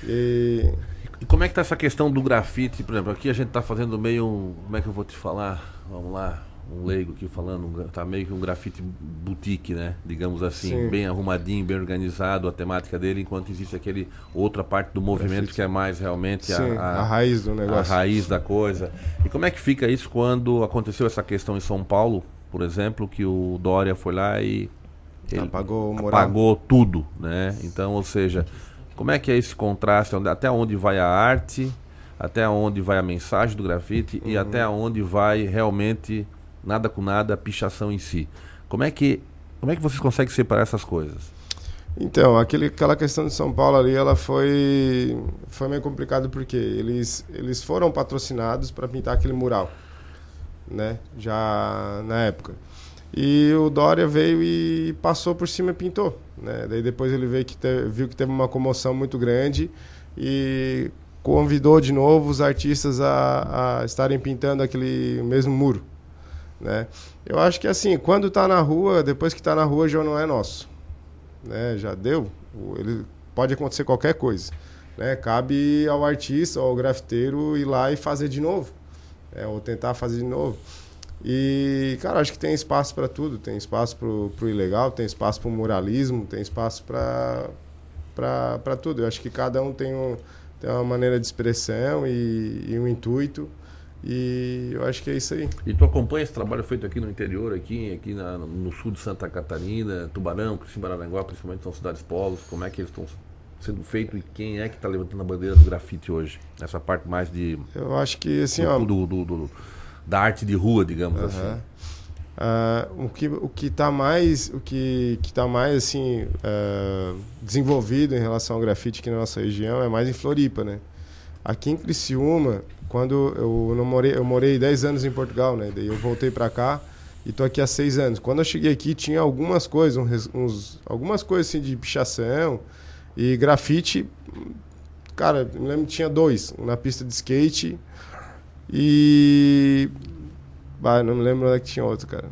E, E como é que tá essa questão do grafite, por exemplo, aqui a gente tá fazendo meio, um- como é que eu vou te falar? Vamos lá, um leigo aqui falando, tá meio que um grafite boutique, né? Digamos assim, Sim. bem arrumadinho, bem organizado a temática dele, enquanto existe aquele outra parte do movimento Grafite. que é mais realmente a, Sim, a raiz do negócio. A raiz da coisa. E como é que fica isso quando aconteceu essa questão em São Paulo, por exemplo, que o Dória foi lá e ele Apagou apagou tudo, né? Então, ou seja, como é que é esse contraste? Até onde vai a arte? até onde vai a mensagem do grafite e até onde vai realmente nada com nada, pichação em si. Como é que como é que vocês conseguem separar essas coisas? Então, aquele, aquela questão de São Paulo ali, ela foi foi meio complicado porque eles eles foram patrocinados para pintar aquele mural, né? Já na época. E o Dória veio e passou por cima e pintou, né? Daí depois ele veio que te- viu que teve uma comoção muito grande e convidou de novo os artistas a, a estarem pintando aquele mesmo muro, né? Eu acho que assim, quando está na rua, depois que está na rua já não é nosso né, já deu, o- ele pode acontecer qualquer coisa, né? Cabe ao artista, ao grafiteiro ir lá e fazer de novo, né, ou tentar fazer de novo. E, cara, acho que tem espaço para tudo, tem espaço pro, pro ilegal, tem espaço pro muralismo, tem espaço para para tudo. Eu acho que cada um tem, um, tem uma maneira de expressão e, e um intuito. E eu acho que é isso aí. E tu acompanha esse trabalho feito aqui no interior, aqui, aqui na- no sul de Santa Catarina, Tubarão, Criciúma, principalmente são cidades polos, como é que eles estão sendo feitos e quem é que está levantando a bandeira do grafite hoje? Essa parte mais de... Eu acho que, assim, do- ó... do- do- da arte de rua, digamos Aham. assim. Ah, o que o que está mais o que que tá mais assim ah, desenvolvido em relação ao grafite aqui na nossa região é mais em Floripa, né? Aqui em Criciúma, quando eu não morei eu morei 10 anos em Portugal, né? Daí eu voltei para cá e tô aqui há seis anos. Quando eu cheguei aqui tinha algumas coisas, res- uns, algumas coisas assim de pichação e grafite. Cara, me lembro tinha dois, um na pista de skate e não me lembro onde é que tinha outro, cara.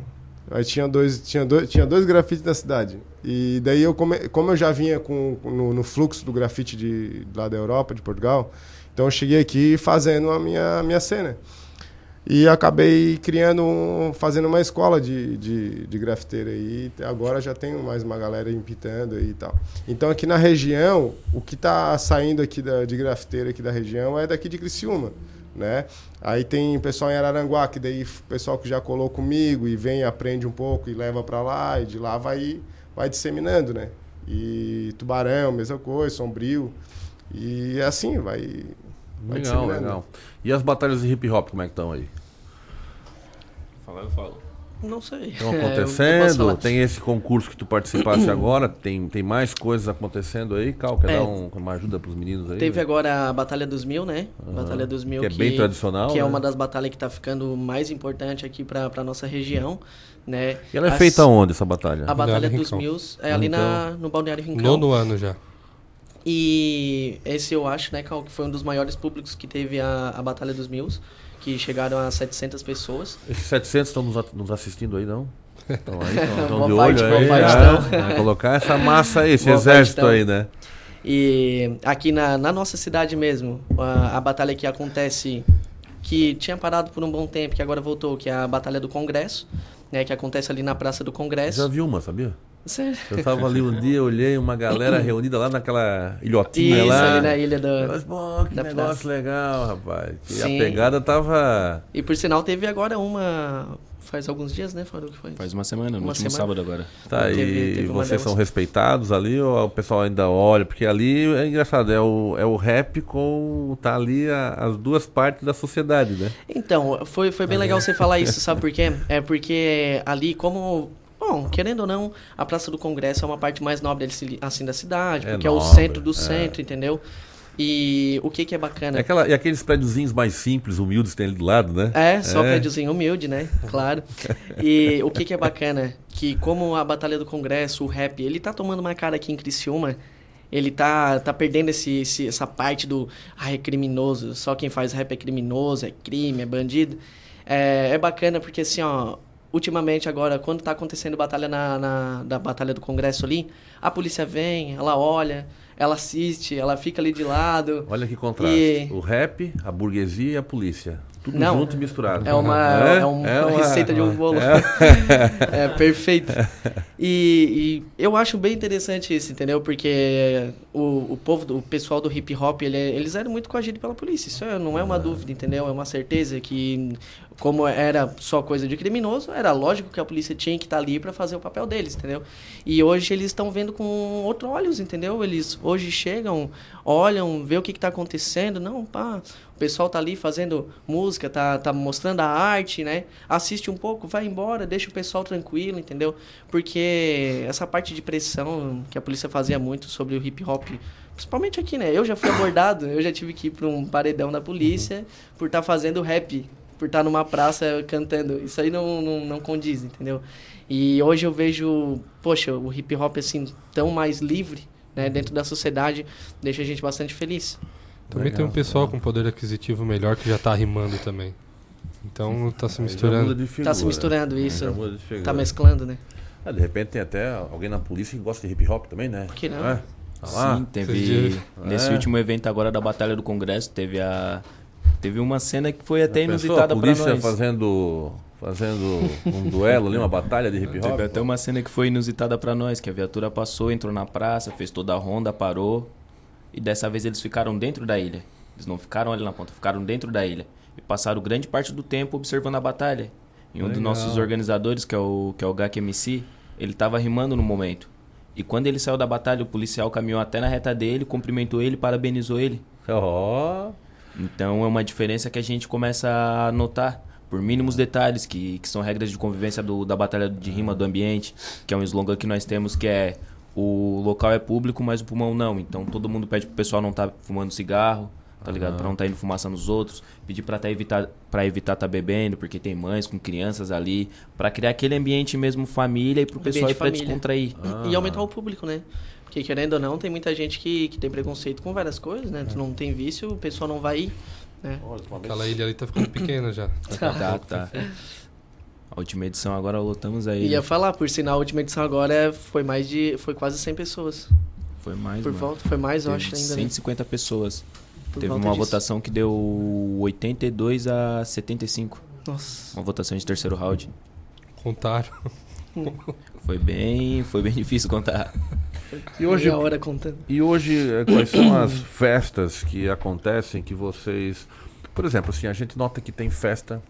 Mas tinha dois, tinha dois, tinha dois grafites na cidade. E daí eu, come, como eu já vinha com, no, no fluxo do grafite de, lá da Europa, de Portugal, então eu cheguei aqui fazendo a minha, minha cena. E acabei criando, um- fazendo uma escola de, de, de grafiteiro aí. Agora já tenho mais uma galera aí e tal. Então aqui na região, o que está saindo aqui da, de grafiteiro aqui da região é daqui de Criciúma, né? Aí tem pessoal em Araranguá, que daí pessoal que já colou comigo e vem, aprende um pouco e leva para lá. E de lá vai, vai disseminando, né? E Tubarão, mesma coisa, Sombrio. E é assim, vai... vai Legal, legal. E as batalhas de hip hop, como é que estão aí? Falar, eu falo. Não sei. Estão É, acontecendo? falar. tem esse concurso que tu participasse agora? Tem, tem mais coisas acontecendo aí? Cal, quer É. dar um- uma ajuda pros meninos aí? Teve né? agora a Batalha dos Mil, né? Aham. Batalha dos Mil. Que é bem tradicional, Que é né? uma das batalhas que tá ficando mais importante aqui pra, pra nossa região, né? E ela é As- feita onde, essa batalha? A Batalha Balneário dos. Mil é ali na, no Balneário Rincão. Nono ano já. E esse eu acho, né, Cal, que foi um dos maiores públicos que teve a, a Batalha dos Mil, que chegaram a 700 pessoas. Esses 700 estão nos, assistindo aí, não? Estão aí, estão de parte, olho aí. parte é, né? Colocar essa massa aí, esse Boa parte exército estão. aí, né? E aqui na, na nossa cidade mesmo, a, a batalha que acontece, que tinha parado por um bom tempo, que agora voltou, que é a Batalha do Congresso, né, que acontece ali na Praça do Congresso. Já vi uma, sabia? Sério? Eu tava ali um dia, olhei uma galera reunida lá naquela ilhotinha Isso, lá. ali na ilha da- Mas, pô, que da negócio praça. legal, rapaz. E a pegada tava. E por sinal teve agora uma, faz alguns dias, né, Faru, que foi? Faz uma semana, no Uma último semana. sábado agora. Tá, Teve- e teve uma vocês delas. são respeitados ali ou o pessoal ainda olha? Porque ali é engraçado, é o, é o rap com. tá ali a- as duas partes da sociedade, né? Então, foi, foi bem legal você falar isso, sabe por quê? É porque ali, como. Bom, querendo ou não, a Praça do Congresso é uma parte mais nobre assim, da cidade, É porque é o nobre, centro do é. centro, entendeu? E o que que é bacana? É aquela, e aqueles prédiozinhos mais simples, humildes que tem ali do lado, né? É, só prédiozinho humilde, né? Claro. E o que que é bacana? Que como a Batalha do Congresso, o rap, ele tá tomando uma cara aqui em Criciúma, ele tá, tá perdendo esse, esse- essa parte do, ah, é criminoso, só quem faz rap é criminoso, é crime, é bandido. É, é bacana porque assim, ó, ultimamente agora, quando tá acontecendo batalha na, na da Batalha do Congresso ali, a polícia vem, ela olha, ela assiste, ela fica ali de lado. Olha que contraste. E- O rap, a burguesia e a polícia. Tudo Não, junto e misturado. É uma, é uma receita de um bolo. É, perfeito. E, e eu acho bem interessante isso, entendeu? Porque o, o povo, do- o pessoal do hip hop, ele, é- eles eram muito coagidos pela polícia. Isso é- não é uma dúvida, entendeu? É uma certeza que como era só coisa de criminoso, era lógico que a polícia tinha que estar ali para fazer o papel deles, entendeu? E hoje eles estão vendo com outros olhos, entendeu? Eles hoje chegam, olham, vê o que está acontecendo, não, pá, pessoal tá ali fazendo música, tá, tá mostrando a arte, né? Assiste um pouco, vai embora, deixa o pessoal tranquilo, entendeu? Porque essa parte de pressão que a polícia fazia muito sobre o hip hop, principalmente aqui, né? Eu já fui abordado, eu já tive que ir para um paredão da polícia uhum. por estar tá fazendo rap por estar numa praça cantando. Isso aí não, não, não condiz, entendeu? E hoje eu vejo, poxa, o hip hop assim tão mais livre, né, dentro da sociedade, deixa a gente bastante feliz. Também Legal, tem um pessoal com poder aquisitivo melhor que já está rimando também. Então está se misturando. Está se misturando isso. Está mesclando, né? Ah, de repente tem até alguém na polícia que gosta de hip hop também, né? Por que não? É? Tá Sim, teve. Nesse é. último evento agora da Batalha do Congresso, teve a Teve uma cena que foi até inusitada para nós. fazendo fazendo um duelo ali, uma batalha de hip hop. Teve até uma cena que foi inusitada para nós, que a viatura passou, entrou na praça, fez toda a ronda, parou. E dessa vez eles ficaram dentro da ilha. Eles não ficaram ali na ponta, ficaram dentro da ilha. E passaram grande parte do tempo observando a batalha. E um Legal. dos nossos organizadores, que é o, que é o GAC MC, ele estava rimando no momento. E quando ele saiu da batalha, o policial caminhou até na reta dele, cumprimentou ele, parabenizou ele. Oh. Então é uma diferença que a gente começa a notar por mínimos detalhes, que, que são regras de convivência do, da batalha de rima do ambiente, que é um slogan que nós temos que é o local é público, mas o pulmão não. Então todo mundo pede pro pessoal não estar tá fumando cigarro, tá uhum. ligado? Pra não estar tá indo fumaça nos outros, pedir pra tá evitar para evitar tá bebendo, porque tem mães com crianças ali, para criar aquele ambiente mesmo família e pro um pessoal ir pra descontrair. Ah. E aumentar o público, né? Porque querendo ou não, tem muita gente que, que tem preconceito com várias coisas, né? Tu não tem vício, o pessoal não vai ir. Né? Aquela ilha ali tá ficando pequena já. tá, tá. A última edição agora lotamos aí. Ia falar, por sinal, a última edição agora foi mais de. foi quase 100 pessoas. Foi mais, Por mano. volta, foi mais, eu acho ainda. 150 né? pessoas. Por Teve uma disso. votação que deu 82 a 75. Nossa. Uma votação de terceiro round. Contaram. Foi bem, foi bem difícil contar. E hoje, hora contando. E hoje, eh, quais são as festas que acontecem que vocês. Por exemplo, assim, a gente nota que tem festa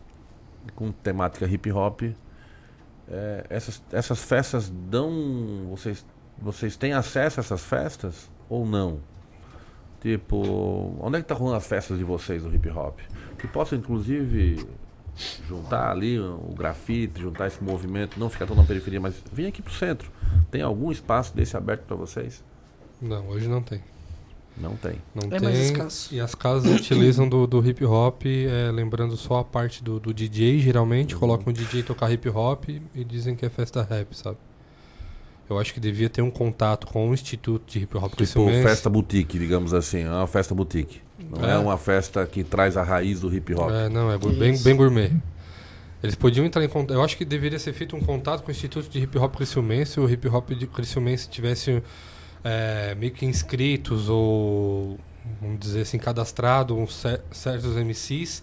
com temática hip hop. É, essas, essas festas dão. Vocês, vocês têm acesso a essas festas ou não? Tipo, onde é que tá rolando as festas de vocês do hip hop? Que possa, inclusive, juntar ali o grafite, juntar esse movimento, não ficar tão na periferia, mas vem aqui pro centro. Tem algum espaço desse aberto para vocês? Não, hoje não tem. Não tem. Não é tem. Mais escasso. E as casas utilizam do, do hip hop, é, lembrando só a parte do, do DJ, geralmente, uhum. colocam o DJ tocar hip hop e dizem que é festa rap, sabe? Eu acho que devia ter um contato com o Instituto de Hip Hop Tipo festa boutique, digamos assim. É uma festa boutique. Não é. é. uma festa que traz a raiz do hip hop. É, não, é bem, bem gourmet. Eles podiam entrar em contato. Eu acho que deveria ser feito um contato com o Instituto de Hip Hop Criciumense. Se o Hip Hop de Criciumense tivesse é, meio que inscritos ou, vamos dizer assim, cadastrado uns certos MCs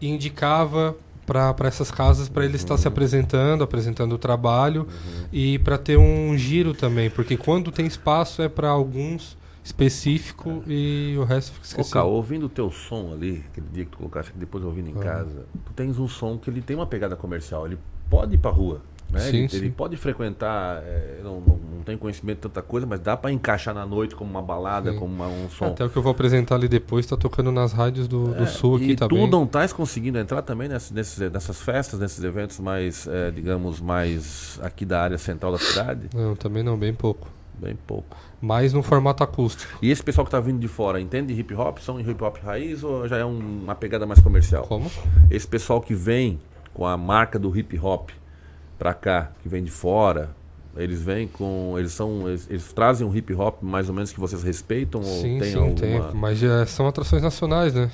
e indicava para essas casas para ele uhum. estar se uhum. apresentando, apresentando o trabalho uhum. e para ter um giro também, porque quando tem espaço é para alguns específico é. e o resto fica esquecido. Ô, Cal, ouvindo o teu som ali, aquele dia que tu colocaste, depois ouvindo em casa, tu tens um som que ele tem uma pegada comercial, ele pode ir pra rua. Né? Sim, ele, sim. ele, pode frequentar, é, não, não, tem conhecimento de tanta coisa, mas dá para encaixar na noite como uma balada, sim. como uma, um som. Até o que eu vou apresentar ali depois está tocando nas rádios do, do é, sul aqui e também. E tu não estás conseguindo entrar também nessas, nesses, nessas festas, nesses eventos mais, é, digamos, mais aqui da área central da cidade? Não, também não, bem pouco. Bem pouco. Mais no formato acústico. E esse pessoal que está vindo de fora, entende hip hop? São hip hop raiz ou já é um, uma pegada mais comercial? Como? Esse pessoal que vem com a marca do hip hop para cá, que vem de fora, eles vêm com. Eles são. Eles, eles, trazem um hip hop mais ou menos que vocês respeitam? Sim, ou tem sim, alguma... tem. Mas já são atrações nacionais, né?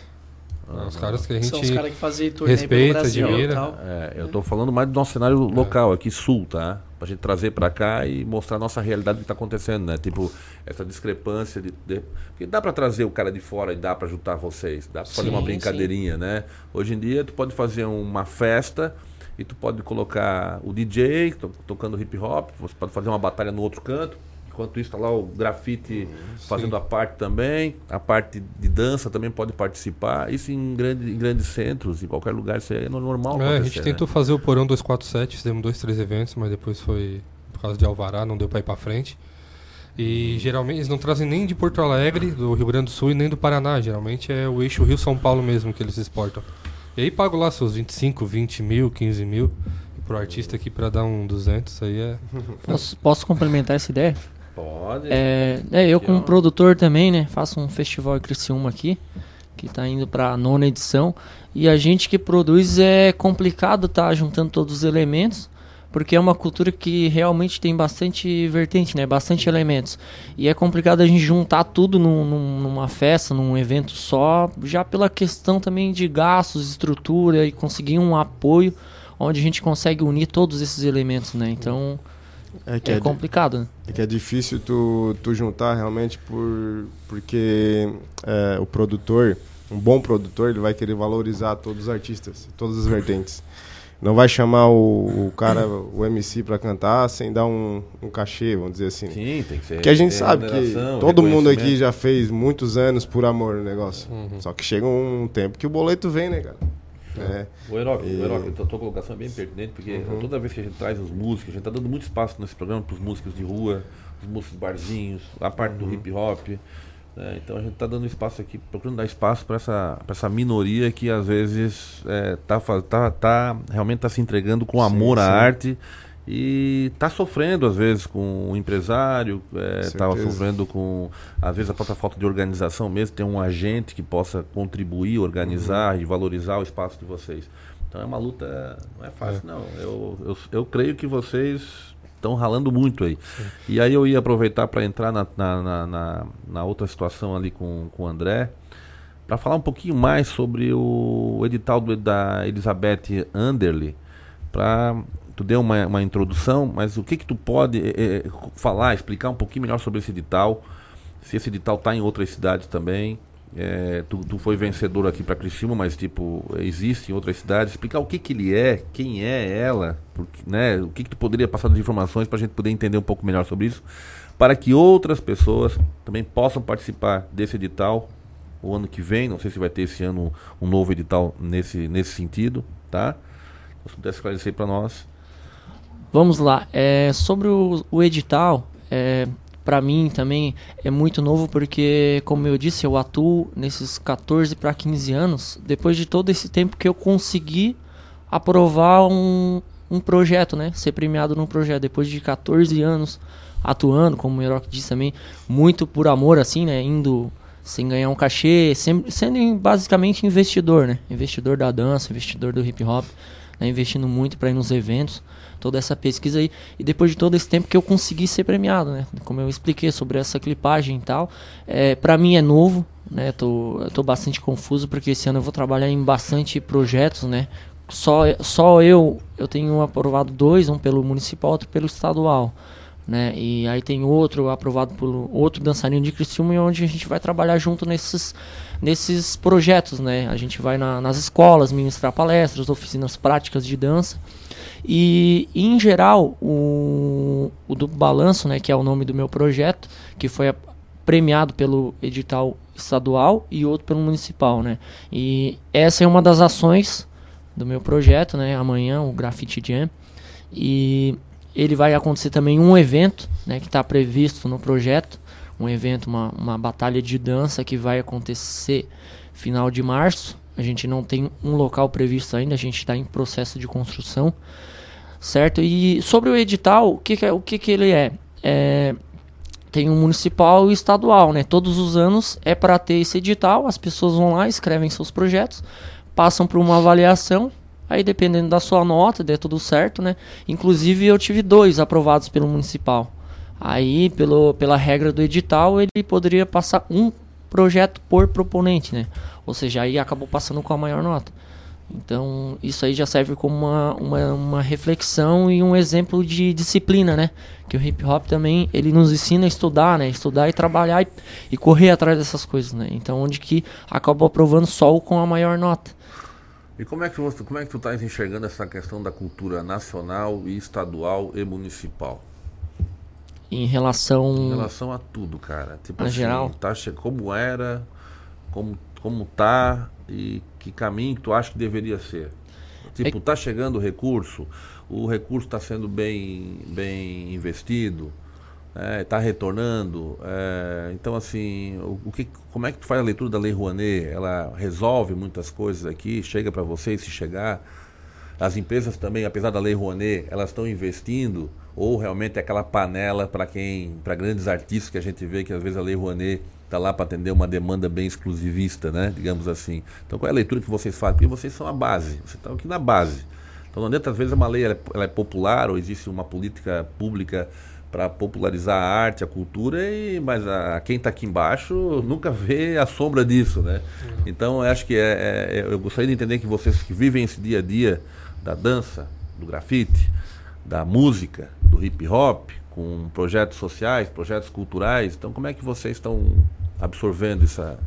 Ah, os caras que a gente São os caras que fazem respeita, admira. É, eu estou falando mais do nosso cenário local, aqui sul, tá? Pra gente trazer para cá e mostrar a nossa realidade do que está acontecendo, né? Tipo, essa discrepância de. de... Porque dá para trazer o cara de fora e dá para juntar vocês, dá para fazer uma brincadeirinha, sim. né? Hoje em dia, tu pode fazer uma festa e tu pode colocar o DJ to tocando hip hop, você pode fazer uma batalha no outro canto, Enquanto isso, está lá o grafite fazendo a parte também. A parte de dança também pode participar. Isso em, grande, em grandes centros, em qualquer lugar, isso é normal. É, a gente tentou fazer o Porão 247, fizemos dois, três eventos, mas depois foi por causa de Alvará, não deu para ir para frente. E geralmente eles não trazem nem de Porto Alegre, do Rio Grande do Sul e nem do Paraná. Geralmente é o eixo Rio-São Paulo mesmo que eles exportam. E aí pago lá seus 25, 20 mil, 15 mil. Pro artista aqui para dar um 200, aí é. Posso, posso complementar essa ideia? Pode. É, é eu como produtor também, né? Faço um festival em Criciúma aqui, que tá indo pra nona edição. E a gente que produz é complicado tá juntando todos os elementos, porque é uma cultura que realmente tem bastante vertente, né? Bastante elementos. E é complicado a gente juntar tudo num, num, numa festa, num evento só, já pela questão também de gastos, estrutura e conseguir um apoio onde a gente consegue unir todos esses elementos, né? Então é, é complicado, né? É que é difícil tu, tu juntar realmente por, porque é, o produtor, um bom produtor, ele vai querer valorizar todos os artistas, todas as vertentes. Não vai chamar o, o cara, o MC para cantar sem dar um, um cachê, vamos dizer assim. Sim, tem que ser. Porque a gente sabe que todo mundo aqui já fez muitos anos por amor no negócio. Uhum. Só que chega um tempo que o boleto vem, né, cara? É. O Herói, e... a tua colocação é bem pertinente, porque uhum. toda vez que a gente traz os músicos, a gente está dando muito espaço nesse programa para os músicos de rua, os músicos barzinhos, a parte uhum. do hip hop. Né? Então a gente está dando espaço aqui, procurando dar espaço para essa, essa minoria que às vezes é, tá, tá, tá, realmente está se entregando com amor sim, à arte e está sofrendo às vezes com o empresário, está é, sofrendo com às vezes a própria falta de organização mesmo, tem um agente que possa contribuir, organizar uhum. e valorizar o espaço de vocês. Então é uma luta, não é fácil é. não. Eu, eu, eu creio que vocês estão ralando muito aí. Sim. E aí eu ia aproveitar para entrar na, na, na, na, outra situação ali com, com o André, para falar um pouquinho mais sobre o edital do, da Elizabeth Anderle, para tu deu uma, uma introdução, mas o que que tu pode é, falar, explicar um pouquinho melhor sobre esse edital? Se esse edital está em outras cidades também. É, tu, tu, foi vencedor aqui para Criciúma, mas tipo existe em outras cidades. Explicar o que que ele é, quem é ela, porque, né? O que que tu poderia passar de informações para a gente poder entender um pouco melhor sobre isso, para que outras pessoas também possam participar desse edital o ano que vem. Não sei se vai ter esse ano um novo edital nesse nesse sentido, tá? Se pudesse esclarecer para nós. Vamos lá. É, sobre o, o edital, é, para mim também é muito novo porque, como eu disse, eu atuo nesses 14 para 15 anos, depois de todo esse tempo que eu consegui aprovar um, um projeto, né? Ser premiado num projeto. Depois de 14 anos atuando, como o Heroc disse também, muito por amor, assim, né? Indo sem ganhar um cachê, sempre, sendo basicamente investidor, né? Investidor da dança, investidor do hip hop, né? investindo muito para ir nos eventos toda essa pesquisa aí. E depois de todo esse tempo que eu consegui ser premiado, né? Como eu expliquei sobre essa clipagem e tal. É, para mim é novo, né? Tô, tô bastante confuso porque esse ano eu vou trabalhar em bastante projetos, né? Só, só eu, eu tenho aprovado dois, um pelo municipal, outro pelo estadual. Né? E aí tem outro aprovado por outro dançarino de Criciúma onde a gente vai trabalhar junto nesses, nesses projetos, né? A gente vai na, nas escolas ministrar palestras, oficinas práticas de dança e, em geral, o, o do balanço, né, que é o nome do meu projeto, que foi premiado pelo edital estadual e outro pelo municipal, né? E essa é uma das ações do meu projeto, né? Amanhã o Graffiti Jam e ele vai acontecer também um evento, né? Que está previsto no projeto, um evento, uma, uma batalha de dança que vai acontecer final de março. A gente não tem um local previsto ainda, a gente está em processo de construção certo? E sobre o edital, o que, que, é, o que, que ele é? é? Tem um municipal e estadual, né? Todos os anos é para ter esse edital, as pessoas vão lá, escrevem seus projetos, passam por uma avaliação, aí dependendo da sua nota, der tudo certo, né? Inclusive eu tive dois aprovados pelo municipal. Aí, pelo, pela regra do edital, ele poderia passar um projeto por proponente, né? Ou seja, aí acabou passando com a maior nota. Então, isso aí já serve como uma, uma, uma, reflexão e um exemplo de disciplina, né? Que o hip hop também, ele nos ensina a estudar, né? Estudar e trabalhar e, e correr atrás dessas coisas, né? Então, onde que acabou aprovando só o com a maior nota. E como é que você, como é que tu estás enxergando essa questão da cultura nacional e estadual e municipal? Em relação. Em relação a tudo, cara. Tipo assim, geral? Tá, como era, como, como tá e que caminho que tu acha que deveria ser. Tipo, tá chegando o recurso, o recurso está sendo bem, bem investido, está retornando. é, então, assim, o, o que, como é que tu faz a leitura da Lei Rouanet? Ela resolve muitas coisas aqui, chega para vocês se chegar. As empresas também, apesar da Lei Rouanet, elas estão investindo ou realmente é aquela panela para quem, para grandes artistas que a gente vê que às vezes a Lei Rouanet está lá para atender uma demanda bem exclusivista, né? Digamos assim. Então qual é a leitura que vocês fazem? Porque vocês são a base, vocês estão aqui na base. Então não às vezes uma lei é, ela é popular ou existe uma política pública para popularizar a arte, a cultura, e, mas a, quem está aqui embaixo nunca vê a sombra disso, né? Então eu acho que é, é- eu gostaria de entender que vocês que vivem esse dia a dia da dança, do grafite, da música, do hip hop, com projetos sociais, projetos culturais. Então, como é que vocês estão absorvendo essa.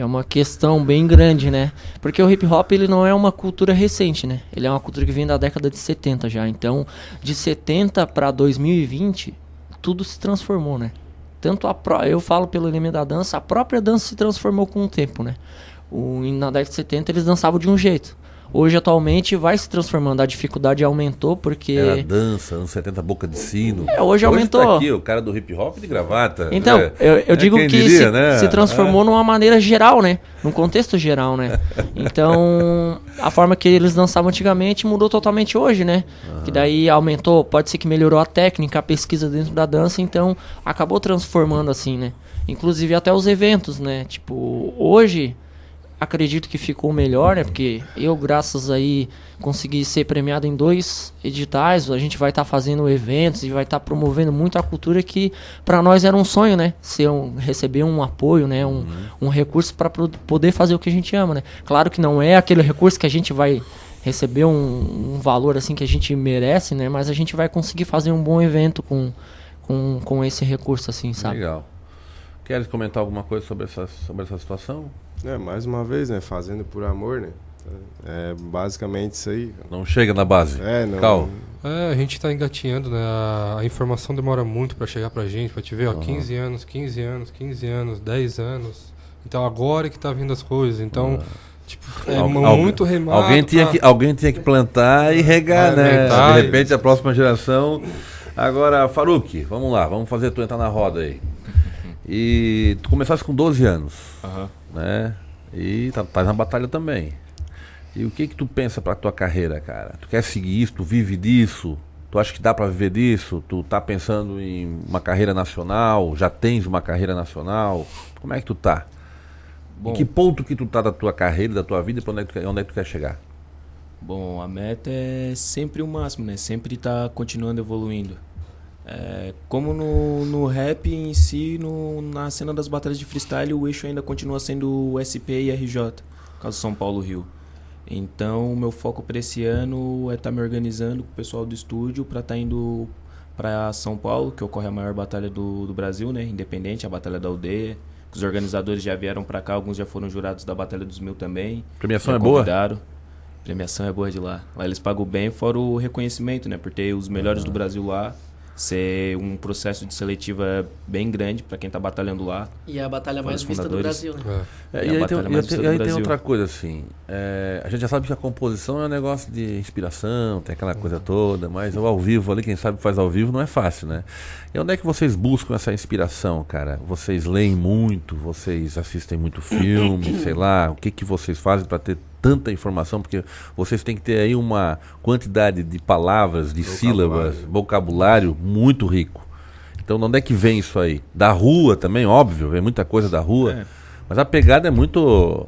É uma questão bem grande, né? Porque o hip hop ele não é uma cultura recente, né? Ele é uma cultura que vem da década de 70 já. Então, de 70 para 2020, tudo se transformou, né? Tanto a pró eu falo pelo elemento da dança, a própria dança se transformou com o tempo, né? O, na década de 70 eles dançavam de um jeito. Hoje, atualmente, vai se transformando. A dificuldade aumentou porque. Era dança, anos 70, boca de sino. É, hoje aumentou. Tá aqui o cara do hip hop de gravata. Então, É, eu, eu é digo que diria, se, né? se transformou numa maneira geral, né? Num contexto geral, né? Então, a forma que eles dançavam antigamente mudou totalmente hoje, né? Que daí aumentou, pode ser que melhorou a técnica, a pesquisa dentro da dança, então acabou transformando assim, né? Inclusive até os eventos, né? Tipo, hoje acredito que ficou melhor, né? Porque eu, graças aí, consegui ser premiado em dois editais. A gente vai estar fazendo eventos e vai estar promovendo muito a cultura que para nós era um sonho, né? Ser um, receber um apoio, né? Um, um recurso para poder fazer o que a gente ama, né? Claro que não é aquele recurso que a gente vai receber um, um valor assim que a gente merece, né? Mas a gente vai conseguir fazer um bom evento com, com, com esse recurso, assim, sabe? Legal. Queres comentar alguma coisa sobre essa, sobre essa situação? É, mais uma vez, né? Fazendo por amor, né? É basicamente isso aí. Não chega na base. É, não. Cal. É, a gente tá engatinhando, né? A, informação demora muito pra chegar pra gente, pra te ver, ó, Aham. 15 anos, 15 anos, 15 anos, 10 anos. Então agora que tá vindo as coisas. Então, tipo, é Al- mu- al- muito remado. Alguém tinha, pra- que, alguém tinha que plantar e regar, né? De repente a próxima geração. Agora, Faruk, vamos lá, vamos fazer tu entrar na roda aí. E tu começaste com 12 anos, Aham. né? E tá, tá na batalha também. E o que que tu pensa pra tua carreira, cara? Tu quer seguir isso? Tu vive disso? Tu acha que dá pra viver disso? Tu tá pensando em uma carreira nacional? Já tens uma carreira nacional? Como é que tu tá? Bom. Em que ponto que tu tá da tua carreira, da tua vida e pra onde é que tu, quer- onde é que tu quer chegar? Bom, a meta é sempre o máximo, né? Sempre tá continuando evoluindo. É, como no, no rap em si, no, na cena das batalhas de freestyle, o eixo ainda continua sendo o SP e RJ, caso São Paulo Rio. Então, o meu foco para esse ano é estar me organizando com o pessoal do estúdio para estar indo para São Paulo, que ocorre a maior batalha do, do Brasil, né? Independente, a Batalha da Aldeia. Os organizadores já vieram para cá, alguns já foram jurados da Batalha dos Mil também. Premiação Já é boa? convidaram. Premiação é boa de lá. Lá eles pagam bem, fora o reconhecimento, né? Por ter os melhores do Brasil lá. Ser um processo de seletiva bem grande para quem tá batalhando lá. E é a batalha mais vista do. Brasil, né? É, É e aí, tem, e tem- e aí tem outra coisa assim. é, a gente já sabe que a composição é um negócio de inspiração, tem aquela coisa toda, mas o ao vivo ali, quem sabe faz ao vivo, não é fácil, né? E onde é que vocês buscam essa inspiração, cara? Vocês leem muito, vocês assistem muito filme, sei lá, o que que vocês fazem para ter tanta informação? Porque vocês têm que ter aí uma quantidade de palavras, de sílabas, vocabulário muito rico. Então, de onde é que vem isso aí? Da rua também, óbvio, vem muita coisa da rua. É. Mas a pegada é muito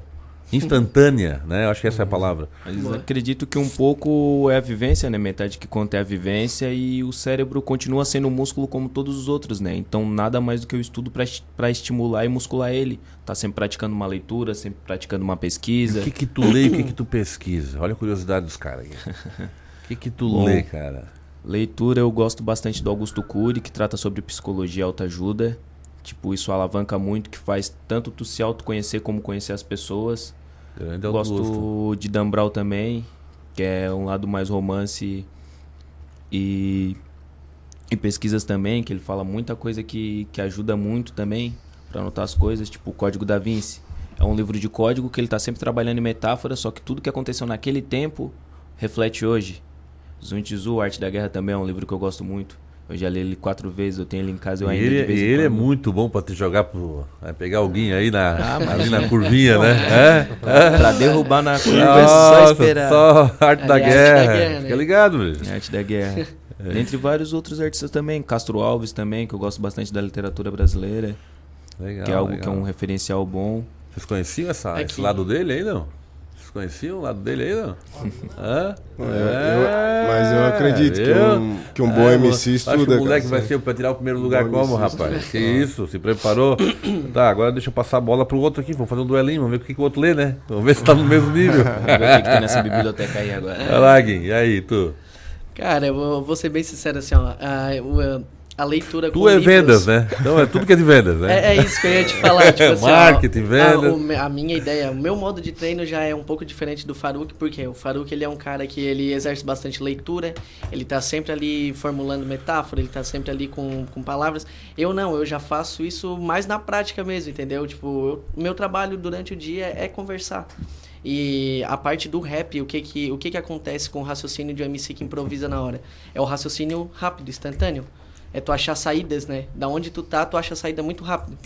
instantânea, né? Eu acho que essa é a palavra. Mas acredito que um pouco é a vivência, né? Metade que conta é a vivência e o cérebro continua sendo um músculo como todos os outros, né? Então nada mais do que o estudo para estimular e muscular ele. Tá sempre praticando uma leitura, sempre praticando uma pesquisa. O que que tu lê e o que que tu pesquisa? Olha a curiosidade dos caras aqui. O que que tu Bom, lê, cara? Leitura eu gosto bastante do Augusto Cury, que trata sobre psicologia e autoajuda. Tipo, isso alavanca muito, que faz tanto tu se autoconhecer como conhecer as pessoas. Grande Gosto Augusto. de Dan Brown também, que é um lado mais romance e em pesquisas também, que ele fala muita coisa que, que ajuda muito também para anotar as coisas, tipo o Código da Vinci. É um livro de código que ele está sempre trabalhando em metáfora, só que tudo que aconteceu naquele tempo reflete hoje. Sun Tzu, Arte da Guerra também é um livro que eu gosto muito. Eu já li ele quatro vezes, eu tenho ele em casa, eu E ainda ele, de vez e em ele é muito bom pra te jogar pro. é, pegar alguém aí na, Ah, ali na curvinha, né? Pra- É? pra derrubar na curva é só Nossa, esperar. Só arte da é arte guerra. da guerra, né? Fica ligado, velho. É arte da guerra. É. Dentre vários outros artistas também. Castro Alves também, que eu gosto bastante da literatura brasileira. Legal, que é algo legal. que é um referencial bom. Vocês conheciam essa, É esse que- lado dele aí, não? Vocês conheciam o lado dele aí, não? Hã? Eu- eu- mas eu acredito que um- que um bom É, MC Acho que estuda, o moleque vai ser pra tirar o primeiro lugar Bom como, MC rapaz? estuda. Que isso, se preparou? tá, agora deixa eu passar a bola pro outro aqui. Vamos fazer um duelinho, vamos ver o que, que o outro lê, né? Vamos ver se tá no mesmo nível. Vamos ver o que que tem nessa biblioteca aí agora. Vai lá, Gui, e aí, tu? Cara, eu vou, vou ser bem sincero assim, ó. A, o- a leitura Tu com é livros- vendas, né? Então é tudo que é de vendas, né? É, é isso que eu ia te falar. Tipo assim, ó, Marketing, a- vendas. me- A, minha ideia, o meu modo de treino já é um pouco diferente do Faruk, porque o Faruk ele é um cara que ele exerce bastante leitura, ele tá sempre ali formulando metáfora, ele tá sempre ali com, com palavras. Eu não, eu já faço isso mais na prática mesmo, entendeu? Tipo, eu- o meu trabalho durante o dia é conversar. E a parte do rap, o que que, o que que acontece com o raciocínio de um MC que improvisa na hora? É o raciocínio rápido, instantâneo. É tu achar saídas, né? Da onde tu tá, tu acha a saída muito rápido.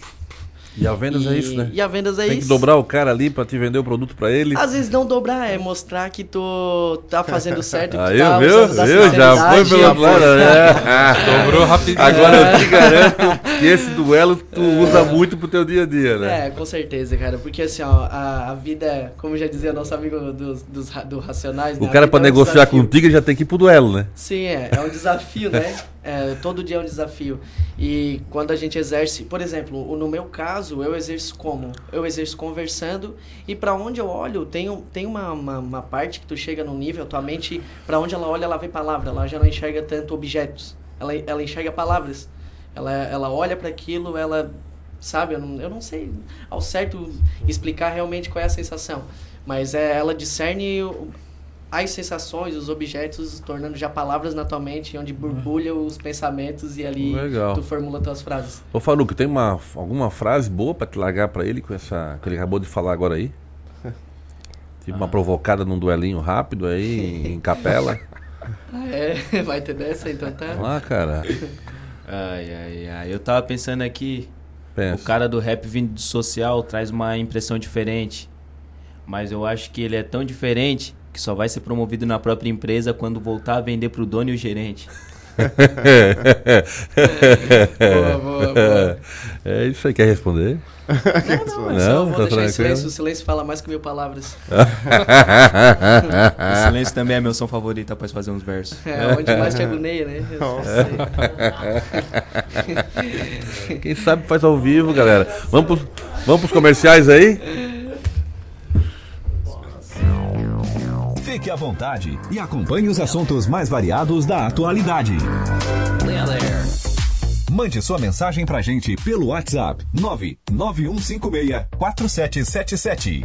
E a vendas é E- isso, né? e a vendas é Tem que isso. dobrar o cara ali pra te vender o produto pra ele. Às vezes não dobrar, é mostrar que tu tá fazendo certo, que tu Aí, tá da Viu? Já foi pelo lado, né? Dobrou rapidinho. Agora eu te garanto que esse duelo tu usa muito pro teu dia a dia, né? É, com certeza, cara. Porque assim, ó, a, a vida, como já dizia nosso amigo dos, dos, do Racionais, né? O A cara vida pra é um negociar desafio. contigo já tem que ir pro duelo, né? Sim, é, é um desafio, né? É, todo dia é um desafio. E quando a gente exerce, por exemplo, no meu caso, eu exerço como? Eu exerço conversando e pra onde eu olho, tem, tem uma, uma, uma parte que tu chega num nível, tua mente, pra onde ela olha, ela vê palavra, ela já não enxerga tanto objetos, ela, ela enxerga palavras. Ela, ela olha para aquilo, ela sabe, eu não, eu não sei ao certo explicar realmente qual é a sensação, mas é, ela discerne as sensações, os objetos, tornando já palavras na tua mente, onde borbulha os pensamentos e ali Legal. tu formula tuas frases. Ô Faruco, tem uma, alguma frase boa pra te largar pra ele com essa que ele acabou de falar agora aí? Tipo uma provocada num duelinho rápido aí em capela. Ah, é? Vai ter dessa, então tá. Vamos lá, cara. Ai, ai, ai. Eu tava pensando aqui. Pensa. O cara do rap vindo do social traz uma impressão diferente. Mas eu acho que ele é tão diferente que só vai ser promovido na própria empresa quando voltar a vender pro dono e o gerente. Boa, boa, boa. É isso aí, quer responder? Não, não, eu só vou tá deixar em silêncio. O silêncio fala mais que mil palavras. o silêncio também é meu som favorito após fazer uns versos. É, onde mais te agoneia, né? Eu sei. Quem sabe faz ao vivo, galera. Vamos pros, vamos pros comerciais aí? Fique à vontade e acompanhe os assuntos mais variados da atualidade. Mande sua mensagem pra gente pelo WhatsApp 991564777.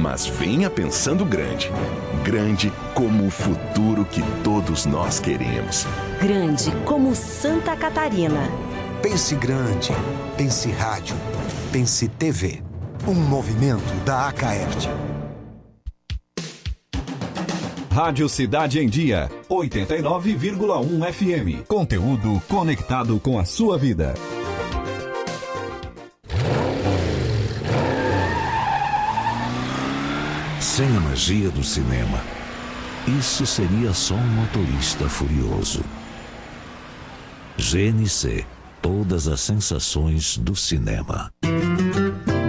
Mas venha pensando grande. Grande como o futuro que todos nós queremos. Grande como Santa Catarina. Pense grande. Pense rádio. Pense TV. Um movimento da Acaerte. Rádio Cidade em Dia, 89,1 FM. Conteúdo conectado com a sua vida. Magia do cinema, isso seria só um motorista furioso. GNC Todas as sensações do cinema.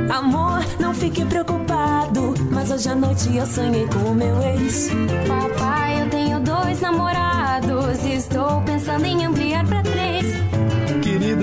Amor, não fique preocupado, mas hoje à noite eu sonhei com o meu ex. Papai, eu tenho dois namorados, estou pensando em ampliar pra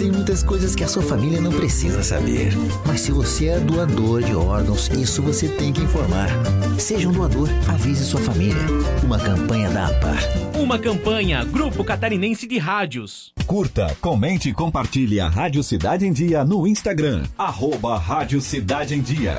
Tem muitas coisas que a sua família não precisa saber. Mas se você é doador de órgãos, isso você tem que informar. Seja um doador, avise sua família. Uma campanha da APAR. Uma campanha Grupo Catarinense de Rádios. Curta, comente e compartilhe a Rádio Cidade em Dia no Instagram. Arroba Rádio Cidade em Dia.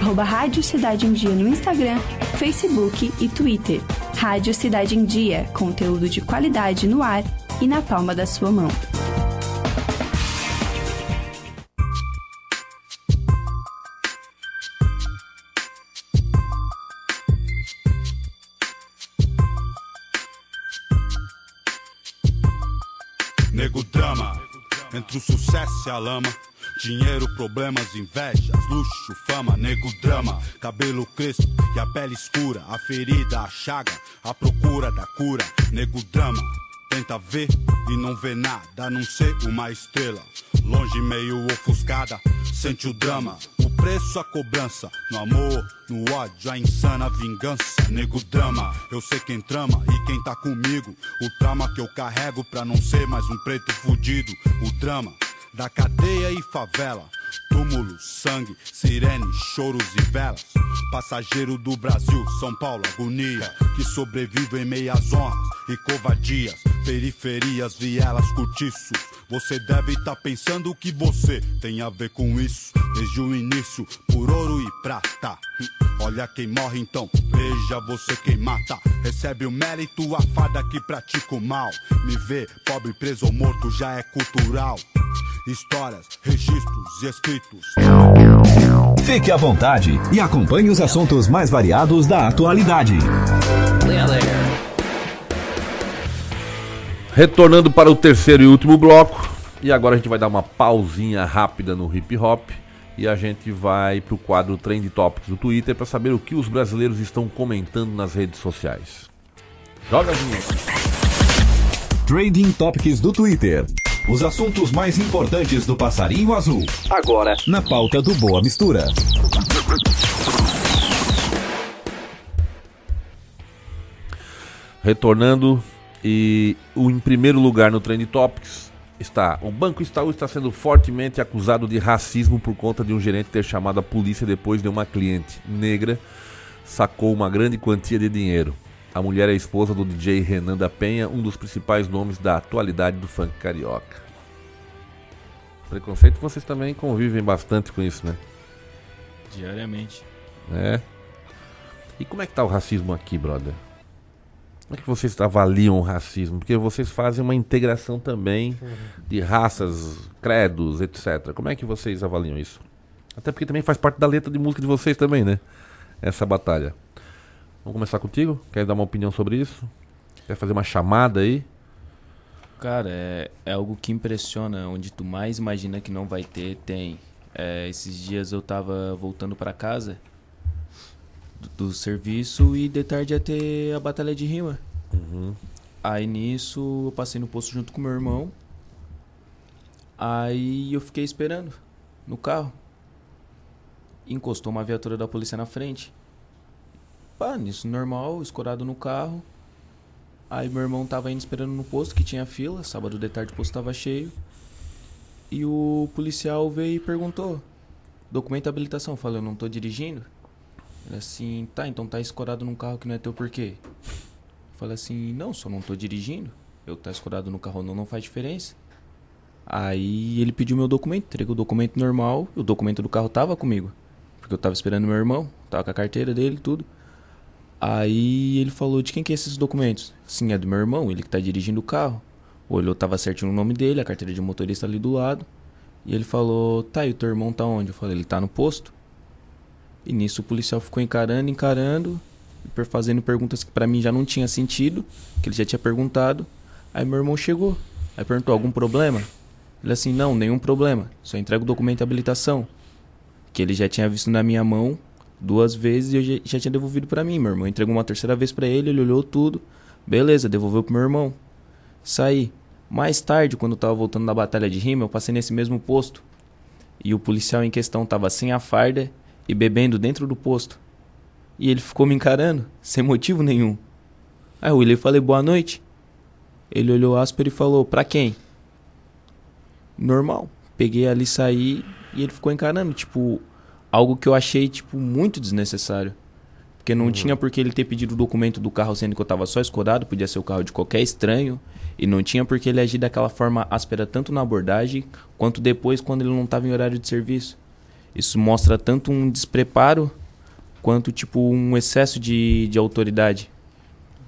arroba Rádio Cidade em Dia no Instagram, Facebook e Twitter. Rádio Cidade em Dia, conteúdo de qualidade no ar e na palma da sua mão. O sucesso e a lama. Dinheiro, problemas, invejas, luxo, fama, nego drama, cabelo crespo e a pele escura, a ferida, a chaga, a procura da cura, nego drama. Tenta ver e não vê nada, a não ser uma estrela. Longe, meio ofuscada, sente o drama. Preço, a cobrança. No amor, no ódio, a insana vingança. Nego drama, eu sei quem trama e quem tá comigo. O trauma que eu carrego pra não ser mais um preto fudido. O drama da cadeia e favela. Túmulo, sangue, sirene, choros e velas. Passageiro do Brasil, São Paulo, agonia. Que sobrevive em meias honras e covardias. Periferias, vielas, cortiços. Você deve estar tá pensando o que você tem a ver com isso. Desde o início, por ouro e prata. Olha quem morre então, veja você quem mata. Recebe o mérito, a fada que pratica o mal. Me vê, pobre, preso ou morto, já é cultural. Histórias, registros e escritos. Fique à vontade e acompanhe os assuntos mais variados da atualidade. Retornando para o terceiro e último bloco. E agora a gente vai dar uma pausinha rápida no hip hop. E a gente vai para o quadro Trend Topics do Twitter para saber o que os brasileiros estão comentando nas redes sociais. Joga a vinheta. Trading Topics do Twitter. Os assuntos mais importantes do passarinho azul. Agora, na pauta do Boa Mistura. Retornando, e o em primeiro lugar no Trend Topics está. O Banco Itaú está sendo fortemente acusado de racismo por conta de um gerente ter chamado a polícia depois de uma cliente negra sacou uma grande quantia de dinheiro. A mulher é a esposa do DJ Renan da Penha, um dos principais nomes da atualidade do funk carioca. Preconceito, vocês também convivem bastante com isso, né? Diariamente. É. E como é que tá o racismo aqui, brother? Como é que vocês avaliam o racismo? Porque vocês fazem uma integração também de raças, credos, etc. Como é que vocês avaliam isso? Até porque também faz parte da letra de música de vocês também, né? Essa batalha. Vamos começar contigo? Quer dar uma opinião sobre isso? Quer fazer uma chamada aí? Cara, é, é algo que impressiona. Onde tu mais imagina que não vai ter, tem. É, esses dias eu tava voltando para casa do, do, serviço e de tarde ia ter a batalha de rima. Uhum. Aí nisso eu passei no posto junto com meu irmão. Aí eu fiquei esperando no carro. Encostou uma viatura da polícia na frente. Pá, nisso normal, escorado no carro. Aí meu irmão tava indo esperando no posto, que tinha fila. Sábado de tarde o posto tava cheio. E o policial veio e perguntou: documento de habilitação. Eu falei: eu não tô dirigindo. Ele assim: tá, então tá escorado num carro que não é teu por quê? Eu falei assim: não, só não tô dirigindo. Eu tá escorado no carro não, não faz diferença. Aí ele pediu meu documento, entreguei o documento normal. O documento do carro tava comigo. Porque eu tava esperando meu irmão, tava com a carteira dele tudo. Aí ele falou: de quem que é esses documentos? Sim, é do meu irmão, ele que tá dirigindo o carro. Olhou, tava certinho o nome dele, a carteira de motorista ali do lado. E ele falou: Tá, e o teu irmão tá onde? Eu falei: Ele tá no posto. E nisso o policial ficou encarando, encarando, fazendo perguntas que para mim já não tinha sentido, que ele já tinha perguntado. Aí meu irmão chegou. Aí perguntou: Algum problema? Ele assim: Não, nenhum problema. Só entrega o documento de habilitação. Que ele já tinha visto na minha mão duas vezes e eu já, já tinha devolvido para mim. Meu irmão entregou uma terceira vez para ele, ele olhou tudo. Beleza, devolveu pro meu irmão. Saí. Mais tarde, quando eu tava voltando da batalha de rima, eu passei nesse mesmo posto. E o policial em questão tava sem a farda e bebendo dentro do posto. E ele ficou me encarando, sem motivo nenhum. Aí eu olhei e falei, boa noite. Ele olhou áspero e falou, pra quem? Normal. Peguei ali, saí e ele ficou encarando, tipo, algo que eu achei, tipo, muito desnecessário. Porque não uhum. tinha por que ele ter pedido o documento do carro sendo que eu tava só escorado, podia ser o carro de qualquer estranho. E não tinha por que ele agir daquela forma áspera, tanto na abordagem, quanto depois quando ele não estava em horário de serviço. Isso mostra tanto um despreparo, quanto tipo um excesso de, de autoridade.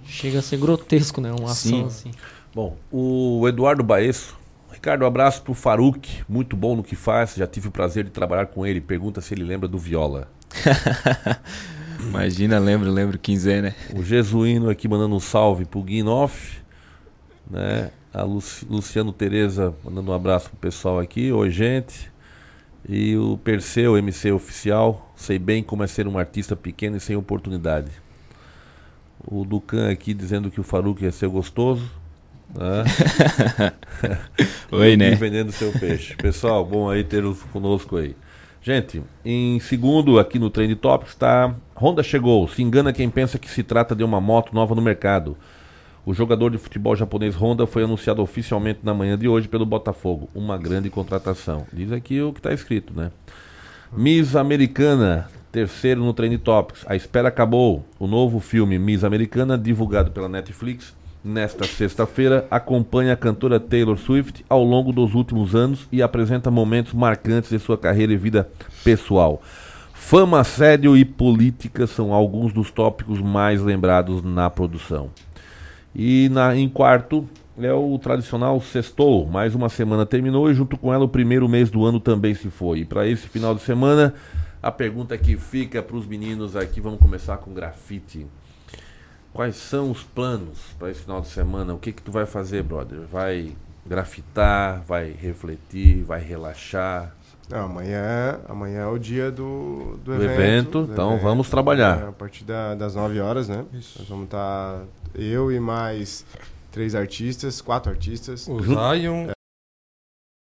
Chega a ser grotesco, né? Uma Sim. ação assim. Bom, o Eduardo Baesso. Ricardo, um abraço pro Faruk, muito bom no que faz, já tive o prazer de trabalhar com ele. Pergunta se ele lembra do Viola. Imagina, lembro, lembro, quinzena. O Jesuíno aqui mandando um salve pro Guinoff, né? A Luci Luciano Tereza mandando um abraço pro pessoal aqui. Oi, gente. E o Perseu, MC oficial, sei bem como é ser um artista pequeno e sem oportunidade. O Ducan aqui dizendo que o Faruk é seu gostoso. Né? Oi, né? E vendendo seu peixe. Pessoal, bom aí ter os conosco aí. Gente, em segundo aqui no Trend Topics está Honda chegou. Se engana quem pensa que se trata de uma moto nova no mercado. O jogador de futebol japonês Honda foi anunciado oficialmente na manhã de hoje pelo Botafogo. Uma grande contratação. Diz aqui o que está escrito, né? Miss Americana, terceiro no Trend Topics. A espera acabou. O novo filme Miss Americana, divulgado pela Netflix nesta sexta-feira, acompanha a cantora Taylor Swift ao longo dos últimos anos e apresenta momentos marcantes de sua carreira e vida pessoal. Fama, assédio e política são alguns dos tópicos mais lembrados na produção. E na, em quarto é o tradicional sextou. Mais uma semana terminou e junto com ela o primeiro mês do ano também se foi. E para esse final de semana, a pergunta que fica para os meninos aqui, vamos começar com grafite. Quais são os planos para esse final de semana? O que que tu vai fazer, brother? Vai grafitar, vai refletir, vai relaxar? Não, amanhã, amanhã é o dia do, do, Do evento. evento, do então vamos trabalhar. É, a partir da- das 9 horas, né? Isso. Nós vamos estar eu e mais três artistas, quatro artistas. O Zion,